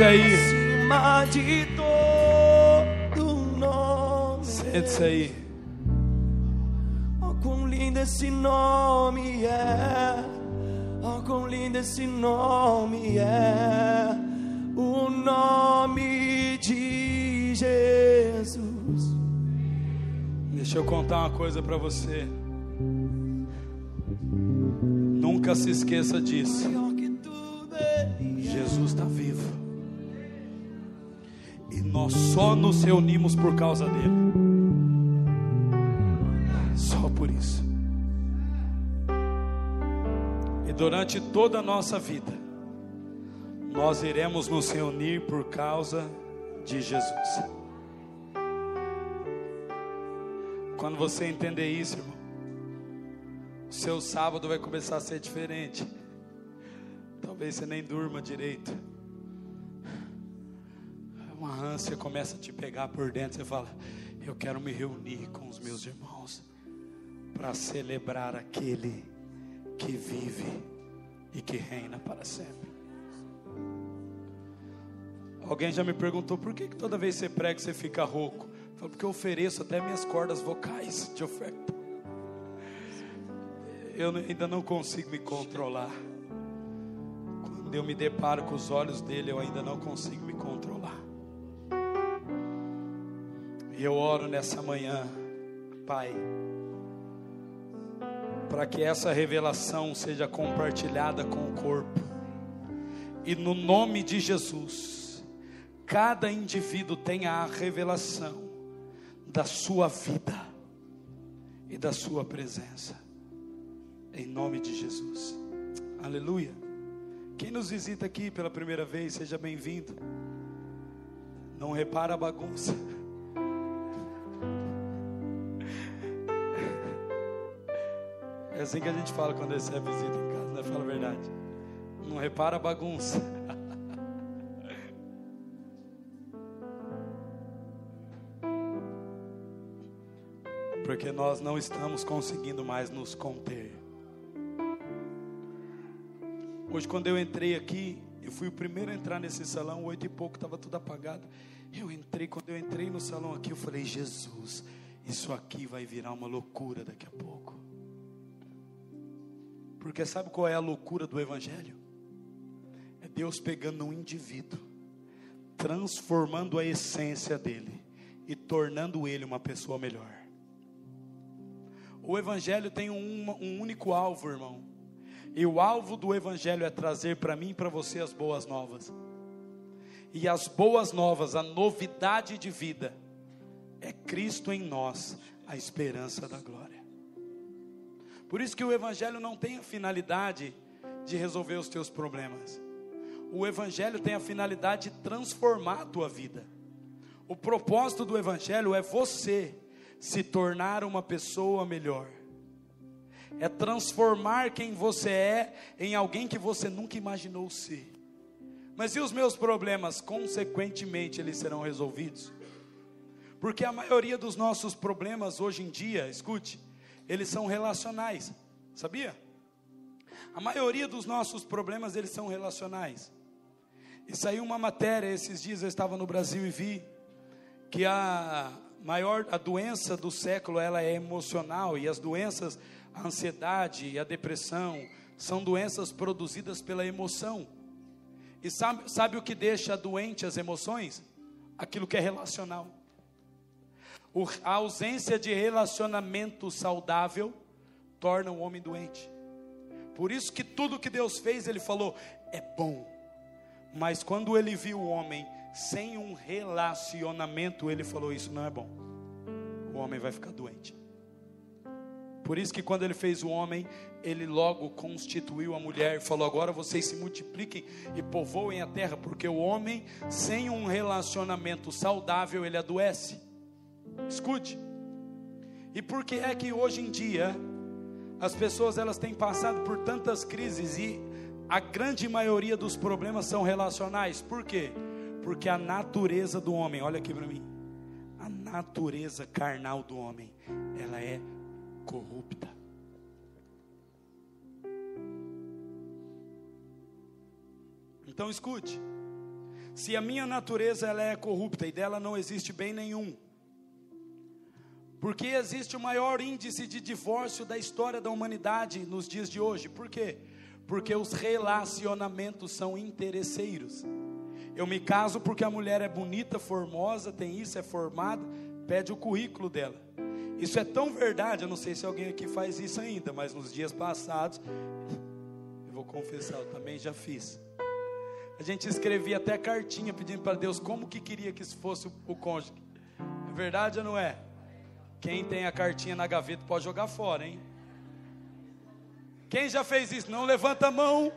Sente-se aí. Sente-se aí. Oh, quão lindo esse nome é. Oh, quão lindo esse nome é. O nome de Jesus. Deixa eu contar uma coisa para você. Nunca se esqueça disso. É. Jesus está vivo. Nós só nos reunimos por causa dele. Só por isso. E durante toda a nossa vida, nós iremos nos reunir por causa de Jesus. Quando você entender isso, irmão, o seu sábado vai começar a ser diferente. Talvez você nem durma direito. Uma ânsia começa a te pegar por dentro. Você fala: Eu quero me reunir com os meus irmãos para celebrar aquele que vive e que reina para sempre. Alguém já me perguntou por que, que toda vez que você prega você fica rouco? Eu falo, porque eu ofereço até minhas cordas vocais de oferta. Eu ainda não consigo me controlar. Quando eu me deparo com os olhos dele, eu ainda não consigo me controlar. E eu oro nessa manhã, Pai, para que essa revelação seja compartilhada com o corpo. E no nome de Jesus, cada indivíduo tenha a revelação da sua vida e da sua presença. Em nome de Jesus. Aleluia. Quem nos visita aqui pela primeira vez, seja bem-vindo. Não repara a bagunça. É assim que a gente fala quando recebe visita em casa, né? Fala a verdade. Não repara a bagunça. Porque nós não estamos conseguindo mais nos conter. Hoje, quando eu entrei aqui, eu fui o primeiro a entrar nesse salão, oito e pouco, estava tudo apagado. Eu entrei, quando eu entrei no salão aqui, eu falei: Jesus, isso aqui vai virar uma loucura daqui a pouco. Porque sabe qual é a loucura do Evangelho? É Deus pegando um indivíduo, transformando a essência dele e tornando ele uma pessoa melhor. O Evangelho tem um, um único alvo, irmão. E o alvo do Evangelho é trazer para mim e para você as boas novas. E as boas novas, a novidade de vida, é Cristo em nós, a esperança da glória. Por isso que o Evangelho não tem a finalidade de resolver os teus problemas. O Evangelho tem a finalidade de transformar a tua vida. O propósito do Evangelho é você se tornar uma pessoa melhor. É transformar quem você é em alguém que você nunca imaginou ser. Mas e os meus problemas? Consequentemente, eles serão resolvidos. Porque a maioria dos nossos problemas hoje em dia, escute, eles são relacionais. Sabia? A maioria dos nossos problemas, eles são relacionais. E saiu uma matéria esses dias eu estava no Brasil e vi que a maior a doença do século ela é emocional e as doenças a ansiedade e a depressão são doenças produzidas pela emoção. E sabe, sabe o que deixa doente as emoções? Aquilo que é relacional. A ausência de relacionamento saudável torna o homem doente. Por isso que tudo que Deus fez, Ele falou, é bom. Mas quando Ele viu o homem sem um relacionamento, Ele falou: Isso não é bom. O homem vai ficar doente. Por isso que quando ele fez o homem, ele logo constituiu a mulher e falou: agora vocês se multipliquem e povoem a terra, porque o homem sem um relacionamento saudável ele adoece. Escute. E por que é que hoje em dia as pessoas elas têm passado por tantas crises e a grande maioria dos problemas são relacionais? Por quê? Porque a natureza do homem, olha aqui para mim. A natureza carnal do homem, ela é corrupta. Então escute. Se a minha natureza ela é corrupta e dela não existe bem nenhum, porque existe o maior índice de divórcio da história da humanidade nos dias de hoje. Por quê? Porque os relacionamentos são interesseiros. Eu me caso porque a mulher é bonita, formosa, tem isso, é formada, pede o currículo dela. Isso é tão verdade, eu não sei se alguém aqui faz isso ainda, mas nos dias passados, eu vou confessar, eu também já fiz. A gente escrevia até cartinha pedindo para Deus como que queria que isso fosse o, cônjuge. É verdade ou não é? Quem tem a cartinha na gaveta pode jogar fora, hein? Quem já fez isso? Não levanta a mão.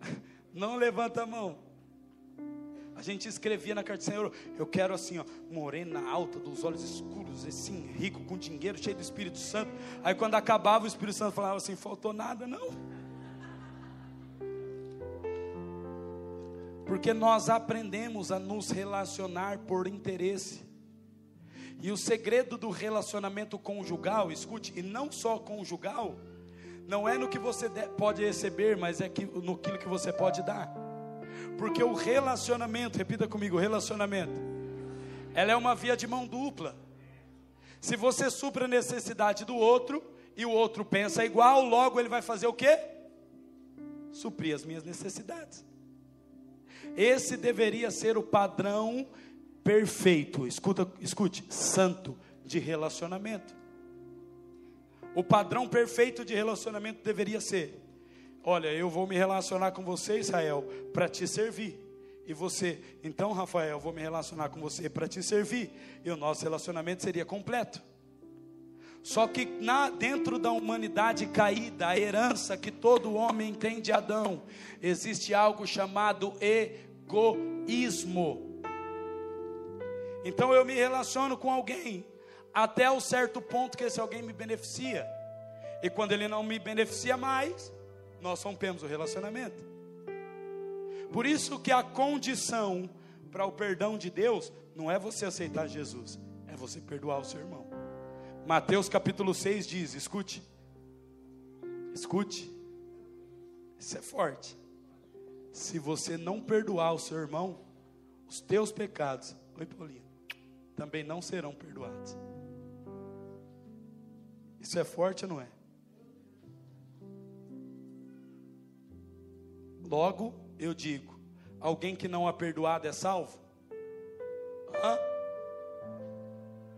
Não levanta a mão. A gente escrevia na carta, Senhor, eu quero assim, ó, morena alta, dos olhos escuros, assim, rico, com dinheiro, cheio do Espírito Santo. Aí quando acabava, o Espírito Santo falava assim: faltou nada, não. Porque nós aprendemos a nos relacionar por interesse. E o segredo do relacionamento conjugal, escute, e não só conjugal, não é no que você pode receber, mas é que, no que você pode dar. Porque o relacionamento, repita comigo, relacionamento, ela é uma via de mão dupla. Se você supra a necessidade do outro e o outro pensa igual, logo ele vai fazer o quê? Suprir as minhas necessidades. Esse deveria ser o padrão perfeito, escuta, escute, santo de relacionamento. O padrão perfeito de relacionamento deveria ser: olha, eu vou me relacionar com você, Israel, para te servir. E você, então, Rafael, eu vou me relacionar com você para te servir. E o nosso relacionamento seria completo. Só que na, dentro da humanidade caída, a herança que todo homem tem de Adão, existe algo chamado egoísmo. Então eu me relaciono com alguém até o certo ponto que esse alguém me beneficia. E quando ele não me beneficia mais, nós rompemos o relacionamento. Por isso que a condição para o perdão de Deus não é você aceitar Jesus, é você perdoar o seu irmão. Mateus capítulo 6 diz: escute, escute, isso é forte. Se você não perdoar o seu irmão, os teus pecados, oi Paulinho, também não serão perdoados. Isso é forte ou não é? Logo, eu digo: alguém que não é perdoado é salvo? Hã?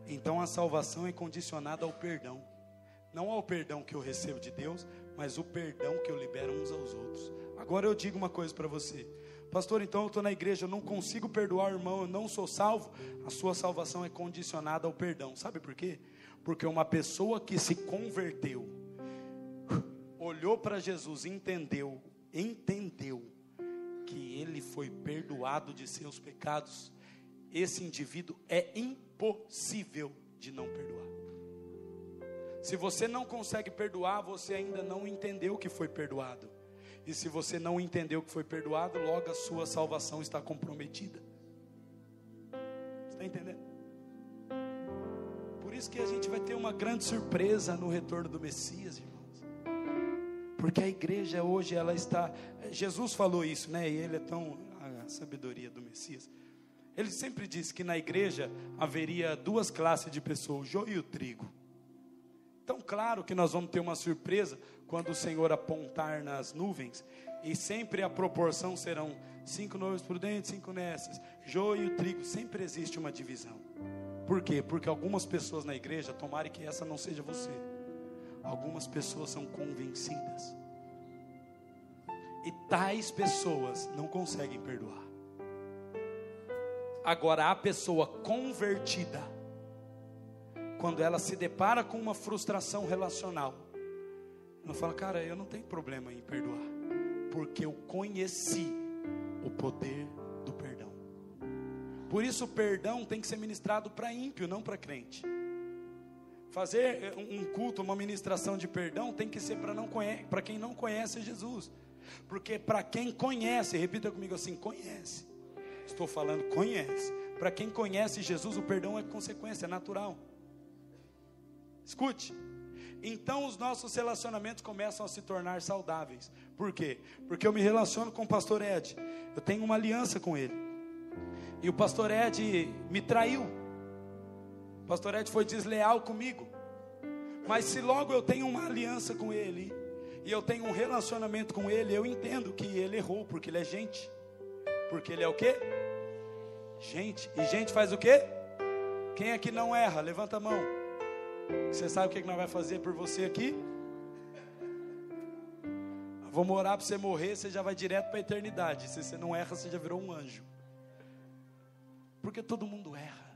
Então a salvação é condicionada ao perdão. Não ao perdão que eu recebo de Deus, mas o perdão que eu libero uns aos outros. Agora eu digo uma coisa para você. Pastor, então eu estou na igreja, eu não consigo perdoar o irmão, eu não sou salvo. A sua salvação é condicionada ao perdão. Sabe por quê? Porque uma pessoa que se converteu, olhou para Jesus, entendeu, entendeu que ele foi perdoado de seus pecados, esse indivíduo é impossível de não perdoar. Se você não consegue perdoar, você ainda não entendeu que foi perdoado. E se você não entendeu que foi perdoado, logo a sua salvação está comprometida. Está entendendo? Por isso que a gente vai ter uma grande surpresa no retorno do Messias, irmãos. Porque a igreja hoje ela está, Jesus falou isso, né? E ele é tão a sabedoria do Messias. Ele sempre disse que na igreja haveria duas classes de pessoas, o joio e o trigo. Então, claro que nós vamos ter uma surpresa quando o Senhor apontar nas nuvens, e sempre a proporção serão cinco noivos prudentes, cinco nesses, joio e trigo, sempre existe uma divisão. Por quê? Porque algumas pessoas na igreja, tomara que essa não seja você, algumas pessoas são convencidas, e tais pessoas não conseguem perdoar. Agora, a pessoa convertida, quando ela se depara com uma frustração relacional, ela fala: Cara, eu não tenho problema em perdoar, porque eu conheci o poder do perdão. Por isso, o perdão tem que ser ministrado para ímpio, não para crente. Fazer eh, um culto, uma ministração de perdão, tem que ser para quem não conhece Jesus. Porque para quem conhece, repita comigo assim: conhece. Estou falando, conhece. Para quem conhece Jesus, o perdão é consequência, é natural. Escute, então os nossos relacionamentos começam a se tornar saudáveis. Por quê? Porque eu me relaciono com o pastor Ed. Eu tenho uma aliança com ele. E o pastor Ed me traiu. O pastor Ed foi desleal comigo. Mas se logo eu tenho uma aliança com ele e eu tenho um relacionamento com ele, eu entendo que ele errou, porque ele é gente. Porque ele é o quê? Gente. E gente faz o quê? Quem é que não erra? Levanta a mão. Você sabe o que nós vai fazer por você aqui? Vamos orar para você morrer, você já vai direto para a eternidade. Se você não erra, você já virou um anjo. Porque todo mundo erra.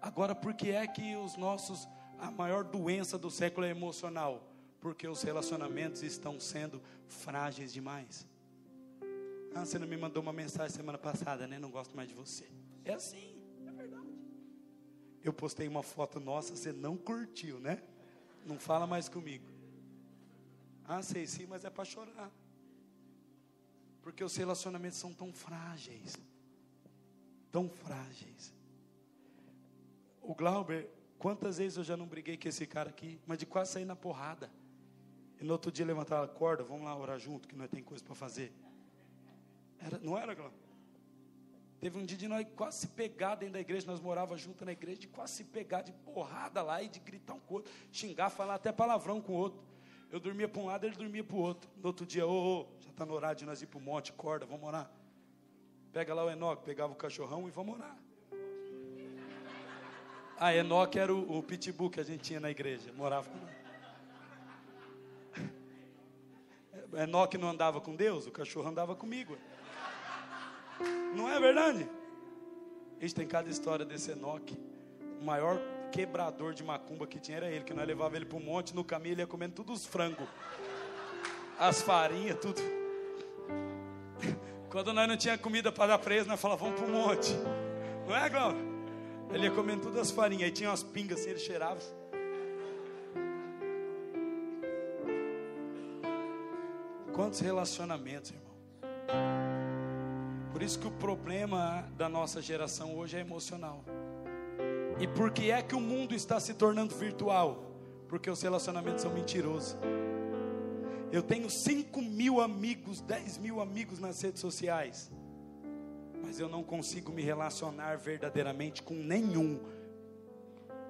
Agora, por que é que os nossos, a maior doença do século é emocional? Porque os relacionamentos estão sendo frágeis demais. Ah, você não me mandou uma mensagem semana passada, né? Não gosto mais de você. É assim. Eu postei uma foto nossa, você não curtiu, né? Não fala mais comigo. Ah, sei sim, mas é para chorar. Porque os relacionamentos são tão frágeis. Tão frágeis. O Glauber, quantas vezes eu já não briguei com esse cara aqui, mas de quase sair na porrada. E no outro dia levantar a corda, vamos lá orar junto, que nós tem coisa para fazer. Era, não era, Glauber? Teve um dia de nós quase se pegar dentro da igreja, nós morávamos junto na igreja, de quase se pegar de porrada lá e de gritar um com o outro, xingar, falar até palavrão com o outro. Eu dormia para um lado, ele dormia para o outro. No outro dia, ô, oh, já está no horário de nós ir para o monte, corda, vamos orar. Pega lá o Enoque, pegava o cachorrão e vamos orar. Ah, Enoque era o, o pitbull que a gente tinha na igreja, morava com Enoque não andava com Deus, o cachorro andava comigo. Não é verdade? A gente tem cada história desse Enoque. O maior quebrador de macumba que tinha era ele, que nós levava ele para o monte, no caminho ele ia comendo todos os frangos, as farinhas, tudo. Quando nós não tinha comida para dar preso, nós falávamos, vamos para o monte. Não é, Glauber? Ele ia comendo todas as farinhas, aí tinha umas pingas assim, ele cheirava. Quantos relacionamentos, irmão? Por isso que o problema da nossa geração hoje é emocional. E por que é que o mundo está se tornando virtual? Porque os relacionamentos são mentirosos. Eu tenho 5 mil amigos, 10 mil amigos nas redes sociais, mas eu não consigo me relacionar verdadeiramente com nenhum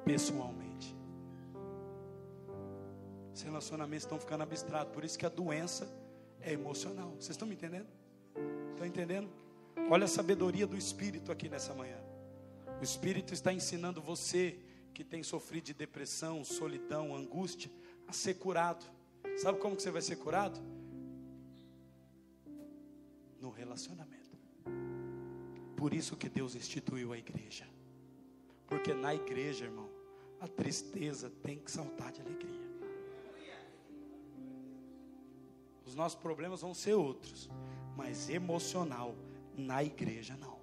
pessoalmente. Os relacionamentos estão ficando abstratos, por isso que a doença é emocional. Vocês estão me entendendo? Estão entendendo? Olha a sabedoria do Espírito aqui nessa manhã. O Espírito está ensinando você que tem sofrido de depressão, solidão, angústia, a ser curado. Sabe como que você vai ser curado? No relacionamento. Por isso que Deus instituiu a igreja. Porque na igreja, irmão, a tristeza tem que saltar de alegria. Os nossos problemas vão ser outros, mas emocional na igreja não.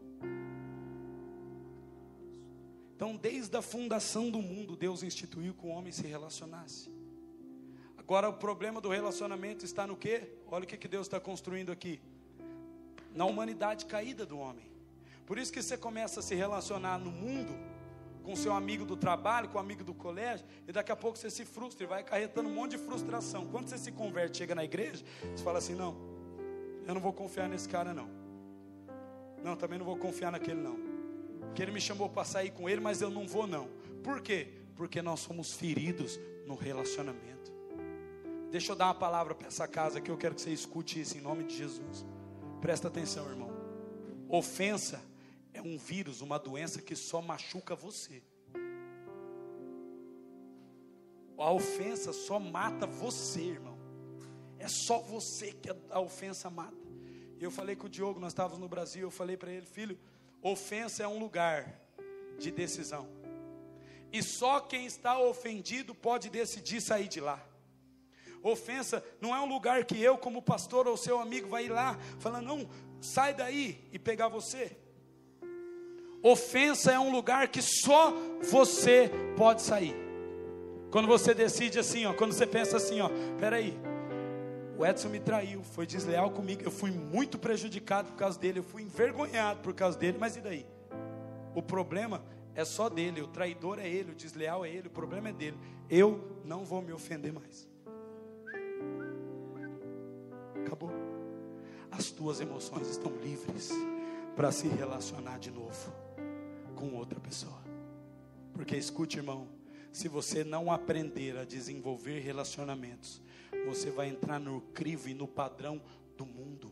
Então, desde a fundação do mundo, Deus instituiu que o homem se relacionasse. Agora, o problema do relacionamento está no quê? Olha o que, que Deus está construindo aqui. Na humanidade caída do homem. Por isso que você começa a se relacionar no mundo com seu amigo do trabalho, com o amigo do colégio, e daqui a pouco você se frustra e vai acarretando um monte de frustração. Quando você se converte, chega na igreja, você fala assim: não, eu não vou confiar nesse cara, não. Não, também não vou confiar naquele não. Que ele me chamou para sair com ele, mas eu não vou não. Por quê? Porque nós somos feridos no relacionamento. Deixa eu dar uma palavra para essa casa que eu quero que você escute isso em nome de Jesus. Presta atenção, irmão. Ofensa é um vírus, uma doença que só machuca você. A ofensa só mata você, irmão. É só você que a ofensa mata. Eu falei com o Diogo, nós estávamos no Brasil, eu falei para ele, filho, ofensa é um lugar de decisão. E só quem está ofendido pode decidir sair de lá. Ofensa não é um lugar que eu, como pastor ou seu amigo, vai ir lá falando, não, sai daí e pegar você. Ofensa é um lugar que só você pode sair. Quando você decide assim, ó, quando você pensa assim, ó, peraí, o Edson me traiu, foi desleal comigo. Eu fui muito prejudicado por causa dele, eu fui envergonhado por causa dele, mas e daí? O problema é só dele, o traidor é ele, o desleal é ele, o problema é dele. Eu não vou me ofender mais. Acabou. As tuas emoções estão livres para se relacionar de novo com outra pessoa. Porque escute, irmão, se você não aprender a desenvolver relacionamentos, você vai entrar no crivo e no padrão do mundo.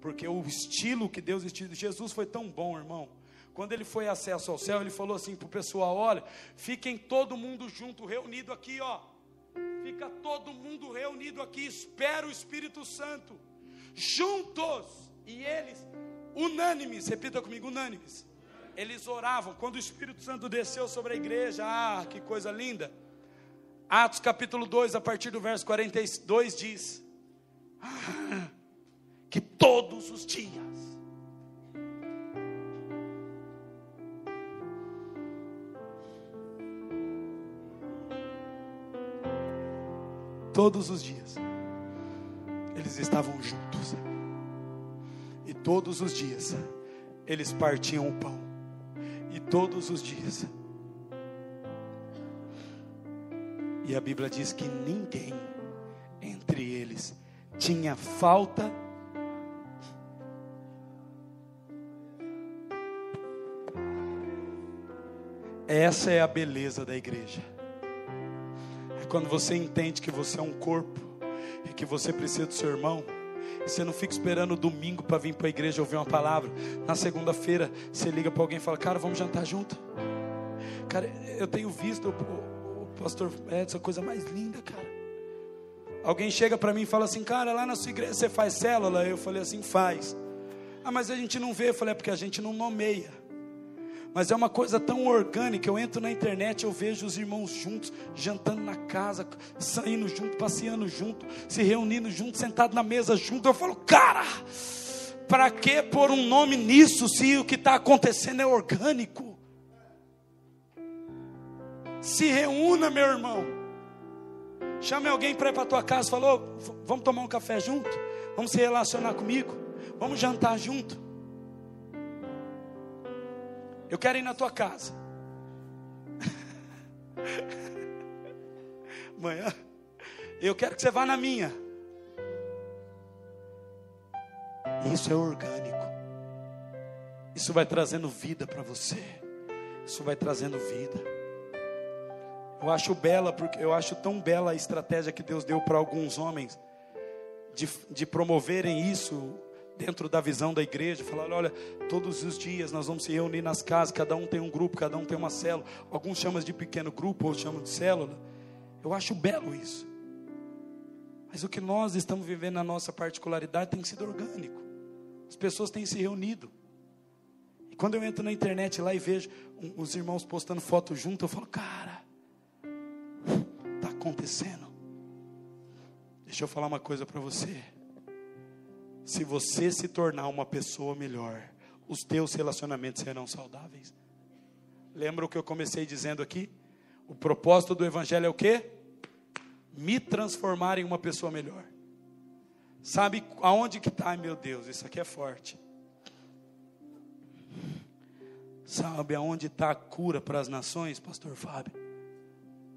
Porque o estilo que Deus estilo, Jesus foi tão bom, irmão. Quando ele foi acesso ao céu, ele falou assim para o pessoal: olha, fiquem todo mundo junto, reunido aqui, ó. Fica todo mundo reunido aqui, espera o Espírito Santo, juntos. E eles, unânimes, repita comigo, unânimes. Eles oravam. Quando o Espírito Santo desceu sobre a igreja, ah, que coisa linda. Atos capítulo 2, a partir do verso 42, diz: ah, que todos os dias, todos os dias, eles estavam juntos, e todos os dias, eles partiam o pão, e todos os dias, e a Bíblia diz que ninguém entre eles tinha falta Essa é a beleza da igreja. É quando você entende que você é um corpo e que você precisa do seu irmão. Você não fica esperando domingo para vir para a igreja ouvir uma palavra. Na segunda-feira você liga para alguém e fala: Cara, vamos jantar junto. Cara, eu tenho visto o, o pastor Edson, a coisa mais linda, cara. Alguém chega para mim e fala assim: Cara, lá na sua igreja você faz célula? Eu falei assim: Faz. Ah, mas a gente não vê. Eu falei: É porque a gente não nomeia. Mas é uma coisa tão orgânica. Eu entro na internet, eu vejo os irmãos juntos, jantando na casa, saindo junto, passeando junto, se reunindo junto, sentado na mesa junto. Eu falo, cara, para que pôr um nome nisso se o que está acontecendo é orgânico? Se reúna, meu irmão. Chame alguém para ir para a tua casa. Falou, vamos tomar um café junto? Vamos se relacionar comigo? Vamos jantar junto? Eu quero ir na tua casa. Manhã, eu quero que você vá na minha. Isso é orgânico. Isso vai trazendo vida para você. Isso vai trazendo vida. Eu acho bela, porque eu acho tão bela a estratégia que Deus deu para alguns homens de, de promoverem isso dentro da visão da igreja, falar: olha, todos os dias nós vamos se reunir nas casas, cada um tem um grupo, cada um tem uma célula. Alguns chamam de pequeno grupo, outros chamam de célula. Eu acho belo isso. Mas o que nós estamos vivendo na nossa particularidade tem sido orgânico. As pessoas têm se reunido. E quando eu entro na internet lá e vejo os irmãos postando foto junto, eu falo: cara, está acontecendo. Deixa eu falar uma coisa para você. Se você se tornar uma pessoa melhor, os teus relacionamentos serão saudáveis. Lembra o que eu comecei dizendo aqui? O propósito do evangelho é o quê? Me transformar em uma pessoa melhor. Sabe aonde que está? Meu Deus, isso aqui é forte. Sabe aonde está a cura para as nações, pastor Fábio?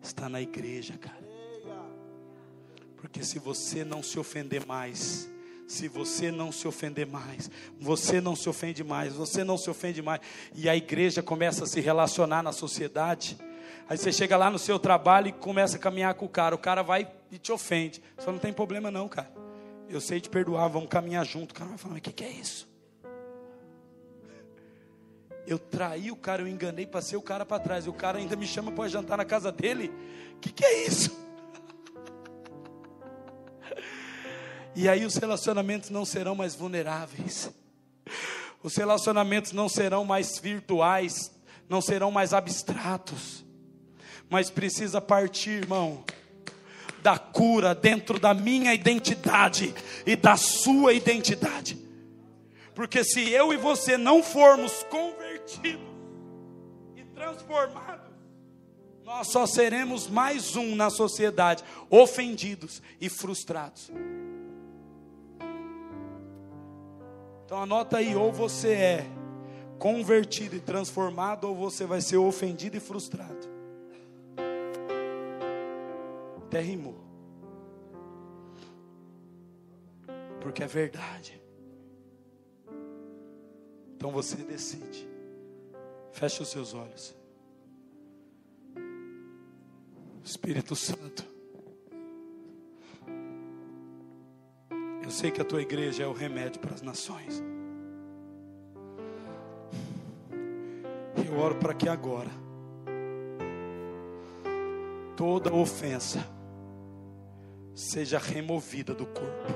Está na igreja, cara. Porque se você não se ofender mais, se você não se ofender mais, você não se ofende mais, você não se ofende mais, e a igreja começa a se relacionar na sociedade. Aí você chega lá no seu trabalho e começa a caminhar com o cara, o cara vai e te ofende. Só não tem problema não, cara. Eu sei te perdoar, vamos caminhar junto. O cara vai falar, mas o que, que é isso? Eu traí o cara, eu enganei, passei o cara para trás. E o cara ainda me chama para jantar na casa dele. O que, que é isso? E aí os relacionamentos não serão mais vulneráveis. Os relacionamentos não serão mais virtuais, não serão mais abstratos. Mas precisa partir, irmão, da cura dentro da minha identidade e da sua identidade. Porque se eu e você não formos convertidos e transformados, nós só seremos mais um na sociedade, ofendidos e frustrados. Então anota aí, ou você é convertido e transformado, ou você vai ser ofendido e frustrado. Até rimou. Porque é verdade. Então você decide. Feche os seus olhos. Espírito Santo. Eu sei que a tua igreja é o remédio para as nações. Eu oro para que agora toda ofensa seja removida do corpo.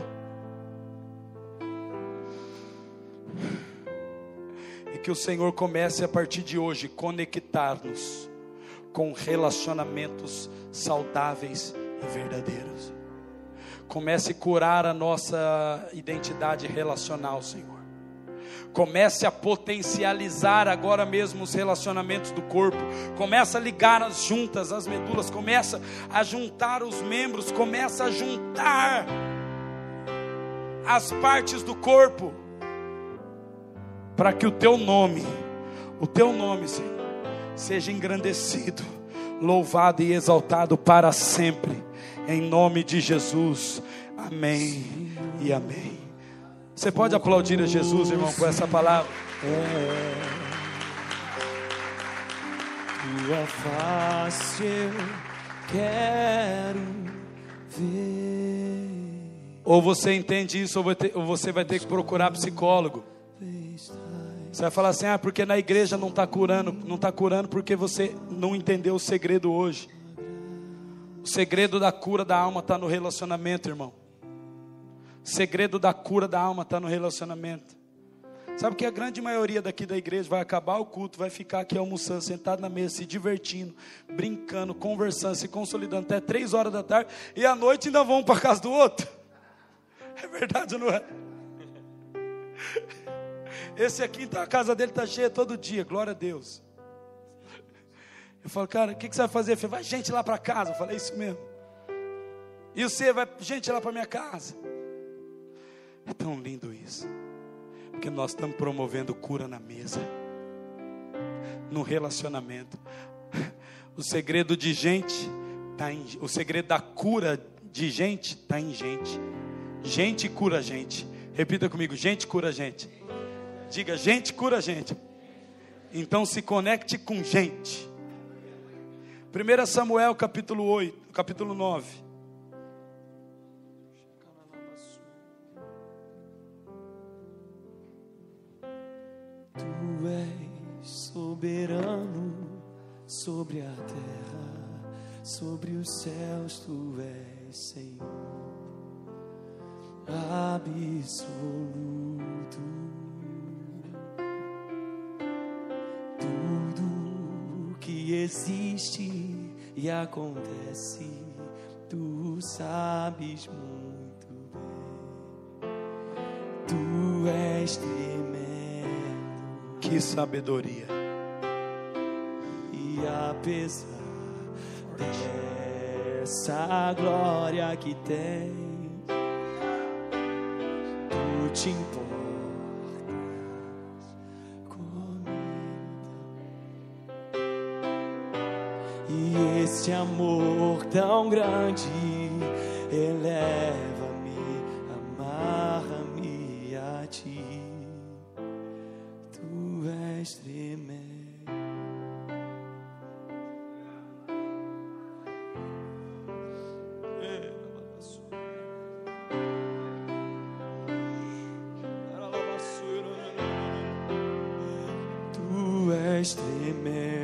E que o Senhor comece a partir de hoje conectar-nos com relacionamentos saudáveis e verdadeiros. Comece a curar a nossa identidade relacional, Senhor. Comece a potencializar agora mesmo os relacionamentos do corpo. Começa a ligar as juntas, as medulas. Começa a juntar os membros. Começa a juntar as partes do corpo. Para que o teu nome, o teu nome, Senhor, seja engrandecido, louvado e exaltado para sempre. Em nome de Jesus. Amém e amém. Você pode aplaudir a Jesus, irmão, por essa palavra? É, tua face eu quero ver. Ou você entende isso, ou você vai ter que procurar psicólogo. Você vai falar assim, ah, porque na igreja não está curando, não está curando porque você não entendeu o segredo hoje. O segredo da cura da alma está no relacionamento, irmão. O segredo da cura da alma está no relacionamento. Sabe que a grande maioria daqui da igreja vai acabar o culto, vai ficar aqui almoçando, sentado na mesa, se divertindo, brincando, conversando, se consolidando até três horas da tarde, e à noite ainda vão para casa do outro. É verdade, não é? Esse aqui, então, a casa dele está cheia todo dia, glória a Deus. Eu falo, cara, o que, que você vai fazer? Falei, vai gente lá para casa. Eu falei, é isso mesmo. E você vai gente lá para minha casa. É tão lindo isso. Porque nós estamos promovendo cura na mesa, no relacionamento. O segredo de gente tá em, o segredo da cura de gente está em gente. Gente cura gente. Repita comigo, gente cura gente. Diga, gente cura gente. Então se conecte com gente. 1 Samuel capítulo 8, capítulo 9. Tu és soberano sobre a terra, sobre os céus, tu és Senhor absoluto. Que existe e acontece, tu sabes muito bem. Tu és tremendo que sabedoria. E apesar dessa glória que tem, tu te importas esse amor tão grande eleva-me, amarra-me a ti. Tu és tremendo. Tu és tremendo.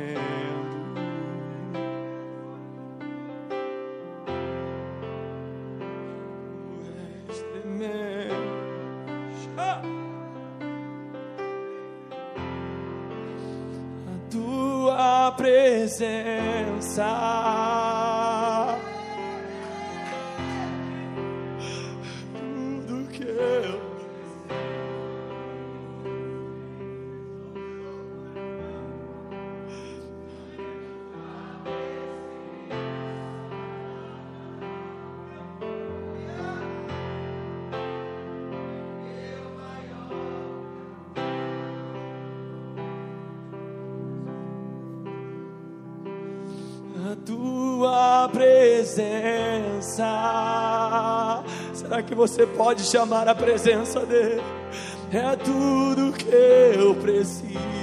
presença. Será que você pode chamar a presença dele? É tudo que eu preciso.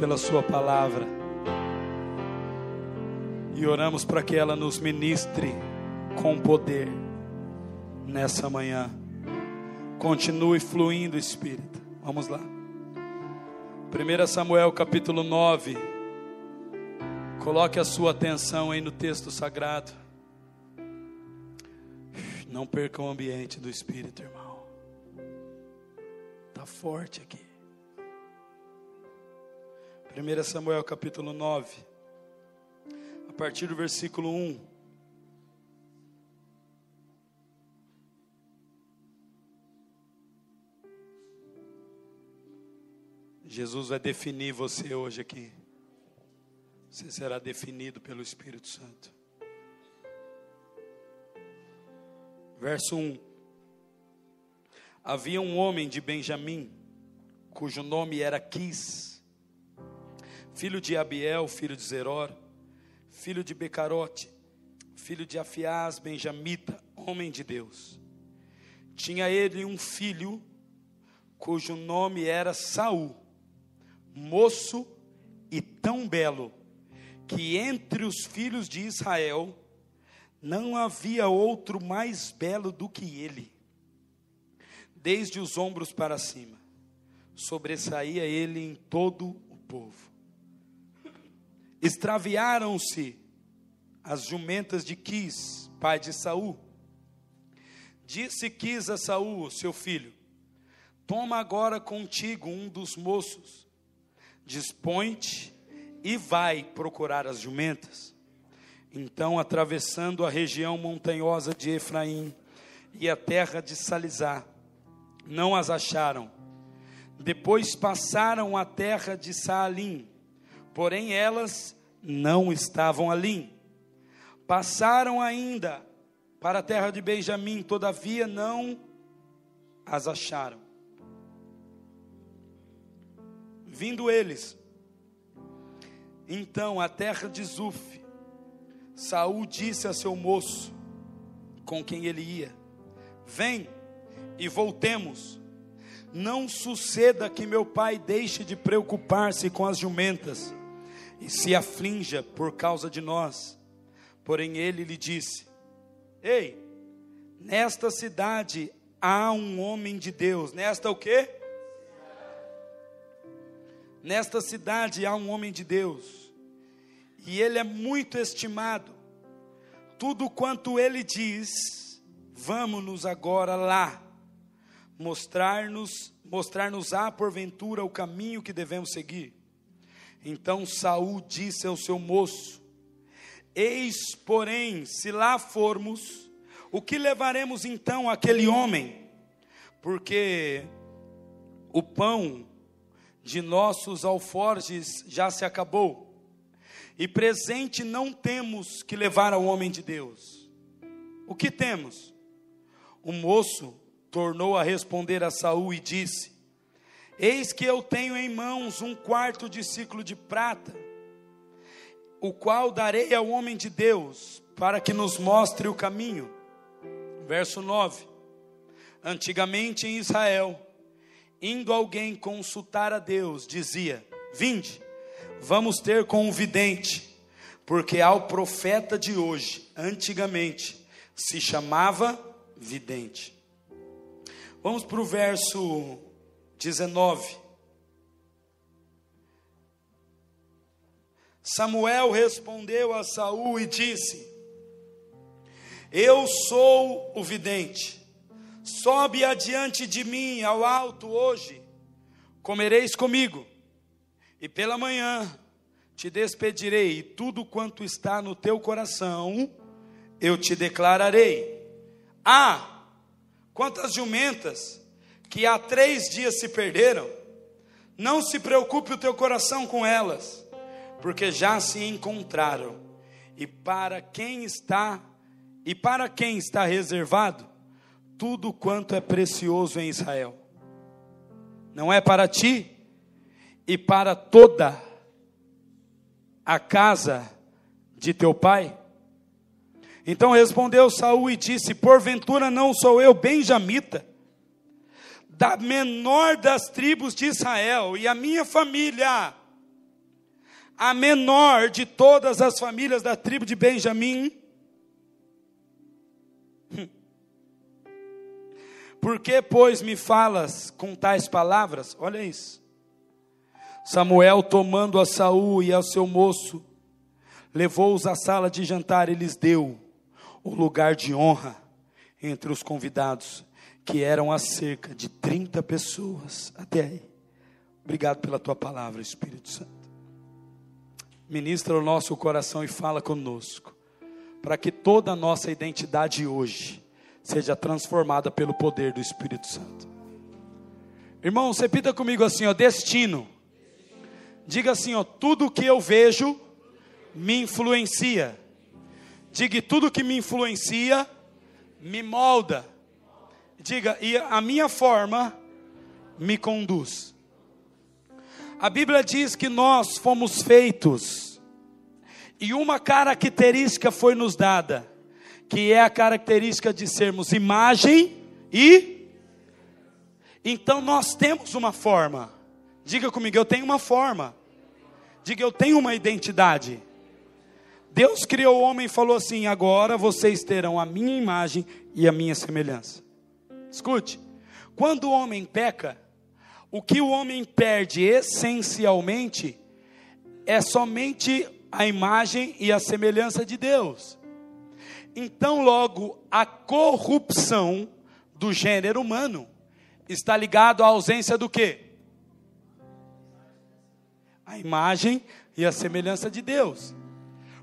Pela Sua palavra e oramos para que ela nos ministre com poder nessa manhã. Continue fluindo, Espírito. Vamos lá. 1 Samuel capítulo 9. Coloque a sua atenção aí no texto sagrado. Não perca o ambiente do Espírito, irmão. Está forte aqui. 1 Samuel capítulo 9, a partir do versículo 1. Jesus vai definir você hoje aqui. Você será definido pelo Espírito Santo. Verso 1: Havia um homem de Benjamim, cujo nome era Quis, filho de Abiel, filho de Zeror, filho de Becarote, filho de Afiás, benjamita, homem de Deus. Tinha ele um filho, cujo nome era Saul, moço e tão belo, que entre os filhos de Israel não havia outro mais belo do que ele. Desde os ombros para cima, sobressaía ele em todo o povo. Extraviaram-se as jumentas de Quis, pai de Saul. Disse Quis a Saul, seu filho: Toma agora contigo um dos moços, dispõe-te e vai procurar as jumentas. Então, atravessando a região montanhosa de Efraim e a terra de Salizá, não as acharam. Depois passaram a terra de Saalim, porém elas não estavam ali. Passaram ainda para a terra de Benjamim, todavia não as acharam. Vindo eles, então a terra de Zuf, Saul disse a seu moço, com quem ele ia: Vem e voltemos. Não suceda que meu pai deixe de preocupar-se com as jumentas e se aflinja por causa de nós. Porém ele lhe disse: Ei, nesta cidade há um homem de Deus. Nesta o quê? Nesta cidade há um homem de Deus. E ele é muito estimado. Tudo quanto ele diz, vamos-nos agora lá mostrar-nos mostrar-nos-á porventura o caminho que devemos seguir. Então Saul disse ao seu moço: Eis, porém, se lá formos, o que levaremos então àquele homem? Porque o pão de nossos alforjes já se acabou, e presente não temos que levar ao homem de Deus. O que temos? O moço tornou a responder a Saul e disse: Eis que eu tenho em mãos um quarto de ciclo de prata, o qual darei ao homem de Deus, para que nos mostre o caminho. Verso 9: Antigamente em Israel, indo alguém consultar a Deus, dizia: Vinde, vamos ter com um vidente, porque ao profeta de hoje, antigamente, se chamava vidente. Vamos para o verso 19. Samuel respondeu a Saul e disse: Eu sou o vidente. Sobe adiante de mim ao alto hoje. Comereis comigo. E pela manhã te despedirei, e tudo quanto está no teu coração eu te declararei. Ah, quantas jumentas que há três dias se perderam, não se preocupe o teu coração com elas, porque já se encontraram. E para quem está e para quem está reservado tudo quanto é precioso em Israel. Não é para ti e para toda a casa de teu pai? Então respondeu Saul e disse: Porventura não sou eu benjamita, da menor das tribos de Israel, e a minha família, a menor de todas as famílias da tribo de Benjamim. Por que, pois, me falas com tais palavras? Olha isso. Samuel, tomando a Saul e ao seu moço, levou-os à sala de jantar e lhes deu o lugar de honra entre os convidados, que eram a cerca de 30 pessoas. Até aí. Obrigado pela tua palavra, Espírito Santo. Ministra o nosso coração e fala conosco, para que toda a nossa identidade hoje seja transformada pelo poder do Espírito Santo. Irmão, repita comigo assim, ó, destino Diga assim, ó, tudo que eu vejo me influencia. Diga, tudo que me influencia me molda. Diga, e a minha forma me conduz. A Bíblia diz que nós fomos feitos, e uma característica foi nos dada, que é a característica de sermos imagem e. Então nós temos uma forma. Diga comigo, eu tenho uma forma. Diga, eu tenho uma identidade. Deus criou o homem e falou assim: agora vocês terão a minha imagem e a minha semelhança. Escute, quando o homem peca, o que o homem perde essencialmente é somente a imagem e a semelhança de Deus. Então, logo, a corrupção do gênero humano está ligado à ausência do quê? a imagem e a semelhança de Deus.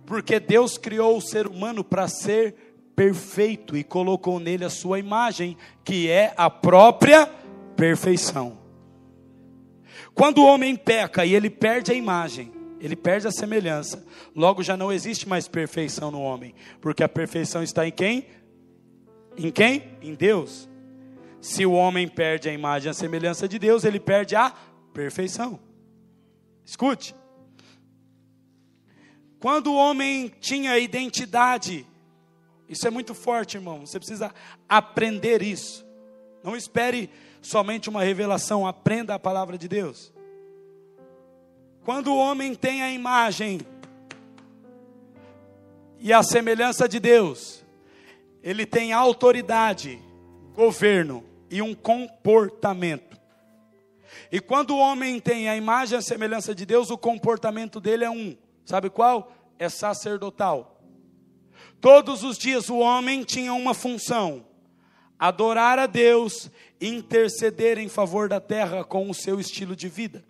Porque Deus criou o ser humano para ser perfeito e colocou nele a sua imagem, que é a própria perfeição. Quando o homem peca e ele perde a imagem, ele perde a semelhança, logo já não existe mais perfeição no homem, porque a perfeição está em quem? Em quem? Em Deus. Se o homem perde a imagem e a semelhança de Deus, ele perde a perfeição. Escute. Quando o homem tinha identidade, isso é muito forte, irmão. Você precisa aprender isso. Não espere somente uma revelação, aprenda a palavra de Deus. Quando o homem tem a imagem e a semelhança de Deus, ele tem autoridade, governo e um comportamento. E quando o homem tem a imagem e a semelhança de Deus, o comportamento dele é um. Sabe qual? É sacerdotal. Todos os dias o homem tinha uma função: adorar a Deus e interceder em favor da terra com o seu estilo de vida.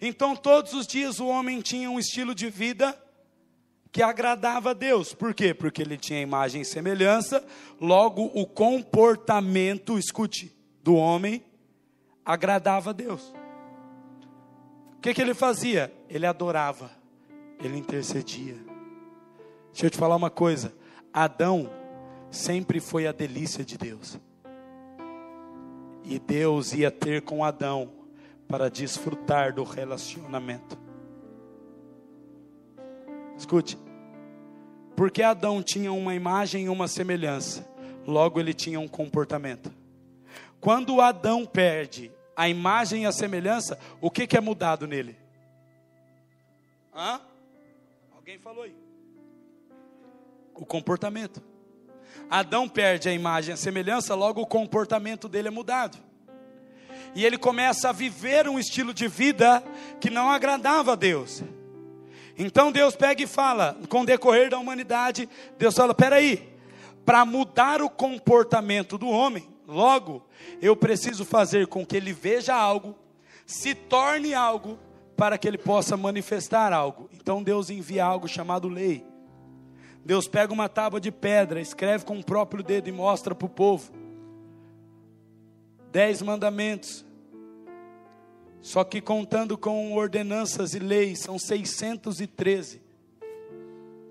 Então, todos os dias o homem tinha um estilo de vida que agradava a Deus. Por quê? Porque ele tinha imagem e semelhança, logo o comportamento, escute, do homem agradava a Deus. O que, que ele fazia? Ele adorava, ele intercedia. Deixa eu te falar uma coisa: Adão sempre foi a delícia de Deus. E Deus ia ter com Adão para desfrutar do relacionamento. Escute, porque Adão tinha uma imagem e uma semelhança, logo ele tinha um comportamento. Quando Adão perde a imagem e a semelhança, o que, que é mudado nele? Hã? Alguém falou aí. O comportamento. Adão perde a imagem a semelhança, logo o comportamento dele é mudado. E ele começa a viver um estilo de vida que não agradava a Deus. Então Deus pega e fala, com o decorrer da humanidade, Deus fala: peraí, para mudar o comportamento do homem, logo eu preciso fazer com que ele veja algo, se torne algo, para que ele possa manifestar algo. Então Deus envia algo chamado lei. Deus pega uma tábua de pedra, escreve com o próprio dedo e mostra para o povo. Dez mandamentos. Só que contando com ordenanças e leis, são 613.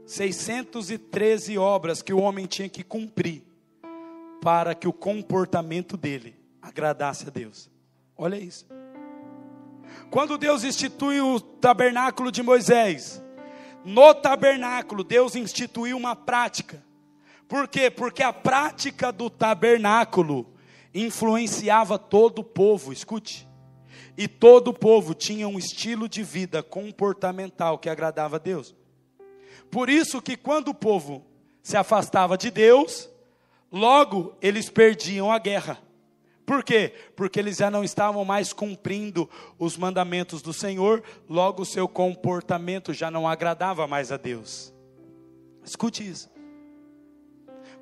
613 obras que o homem tinha que cumprir para que o comportamento dele agradasse a Deus. Olha isso. Quando Deus institui o tabernáculo de Moisés, no tabernáculo Deus instituiu uma prática. Por quê? Porque a prática do tabernáculo influenciava todo o povo. Escute. E todo o povo tinha um estilo de vida comportamental que agradava a Deus. Por isso que quando o povo se afastava de Deus, logo eles perdiam a guerra. Por quê? Porque eles já não estavam mais cumprindo os mandamentos do Senhor, logo o seu comportamento já não agradava mais a Deus. Escute isso.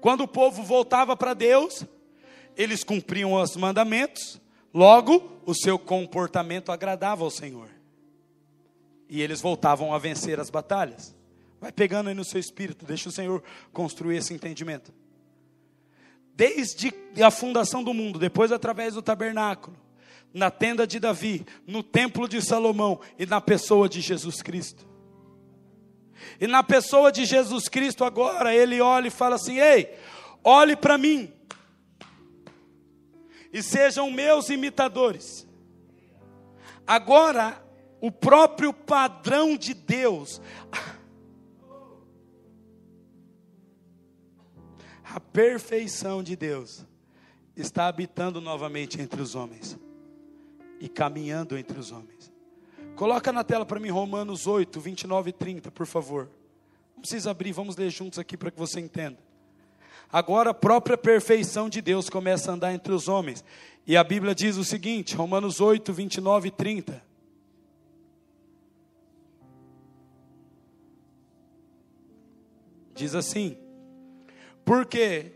Quando o povo voltava para Deus, eles cumpriam os mandamentos, Logo, o seu comportamento agradava ao Senhor. E eles voltavam a vencer as batalhas. Vai pegando aí no seu espírito, deixa o Senhor construir esse entendimento. Desde a fundação do mundo, depois através do tabernáculo, na tenda de Davi, no templo de Salomão e na pessoa de Jesus Cristo. E na pessoa de Jesus Cristo agora, ele olha e fala assim: "Ei, olhe para mim e sejam meus imitadores. Agora, o próprio padrão de Deus, a perfeição de Deus, está habitando novamente entre os homens e caminhando entre os homens. Coloca na tela para mim Romanos 8, 29 e 30, por favor. Não precisa abrir, vamos ler juntos aqui para que você entenda. Agora a própria perfeição de Deus começa a andar entre os homens. E a Bíblia diz o seguinte, Romanos 8, 29 e 30. Diz assim: Porque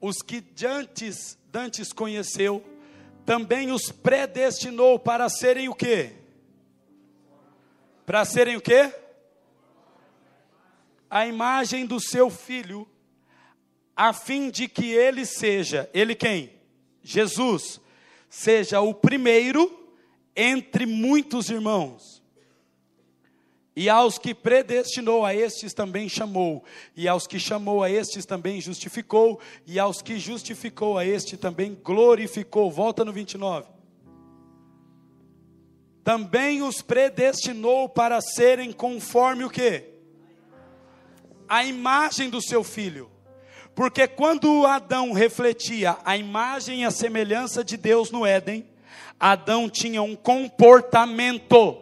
os que dantes, dantes conheceu, também os predestinou para serem o quê? Para serem o quê? A imagem do seu filho, a fim de que ele seja, ele quem? Jesus, seja o primeiro entre muitos irmãos. E aos que predestinou a estes também chamou, e aos que chamou a estes também justificou, e aos que justificou a este também glorificou. Volta no 29. Também os predestinou para serem conforme o que? A imagem do seu filho porque quando Adão refletia a imagem e a semelhança de Deus no Éden, Adão tinha um comportamento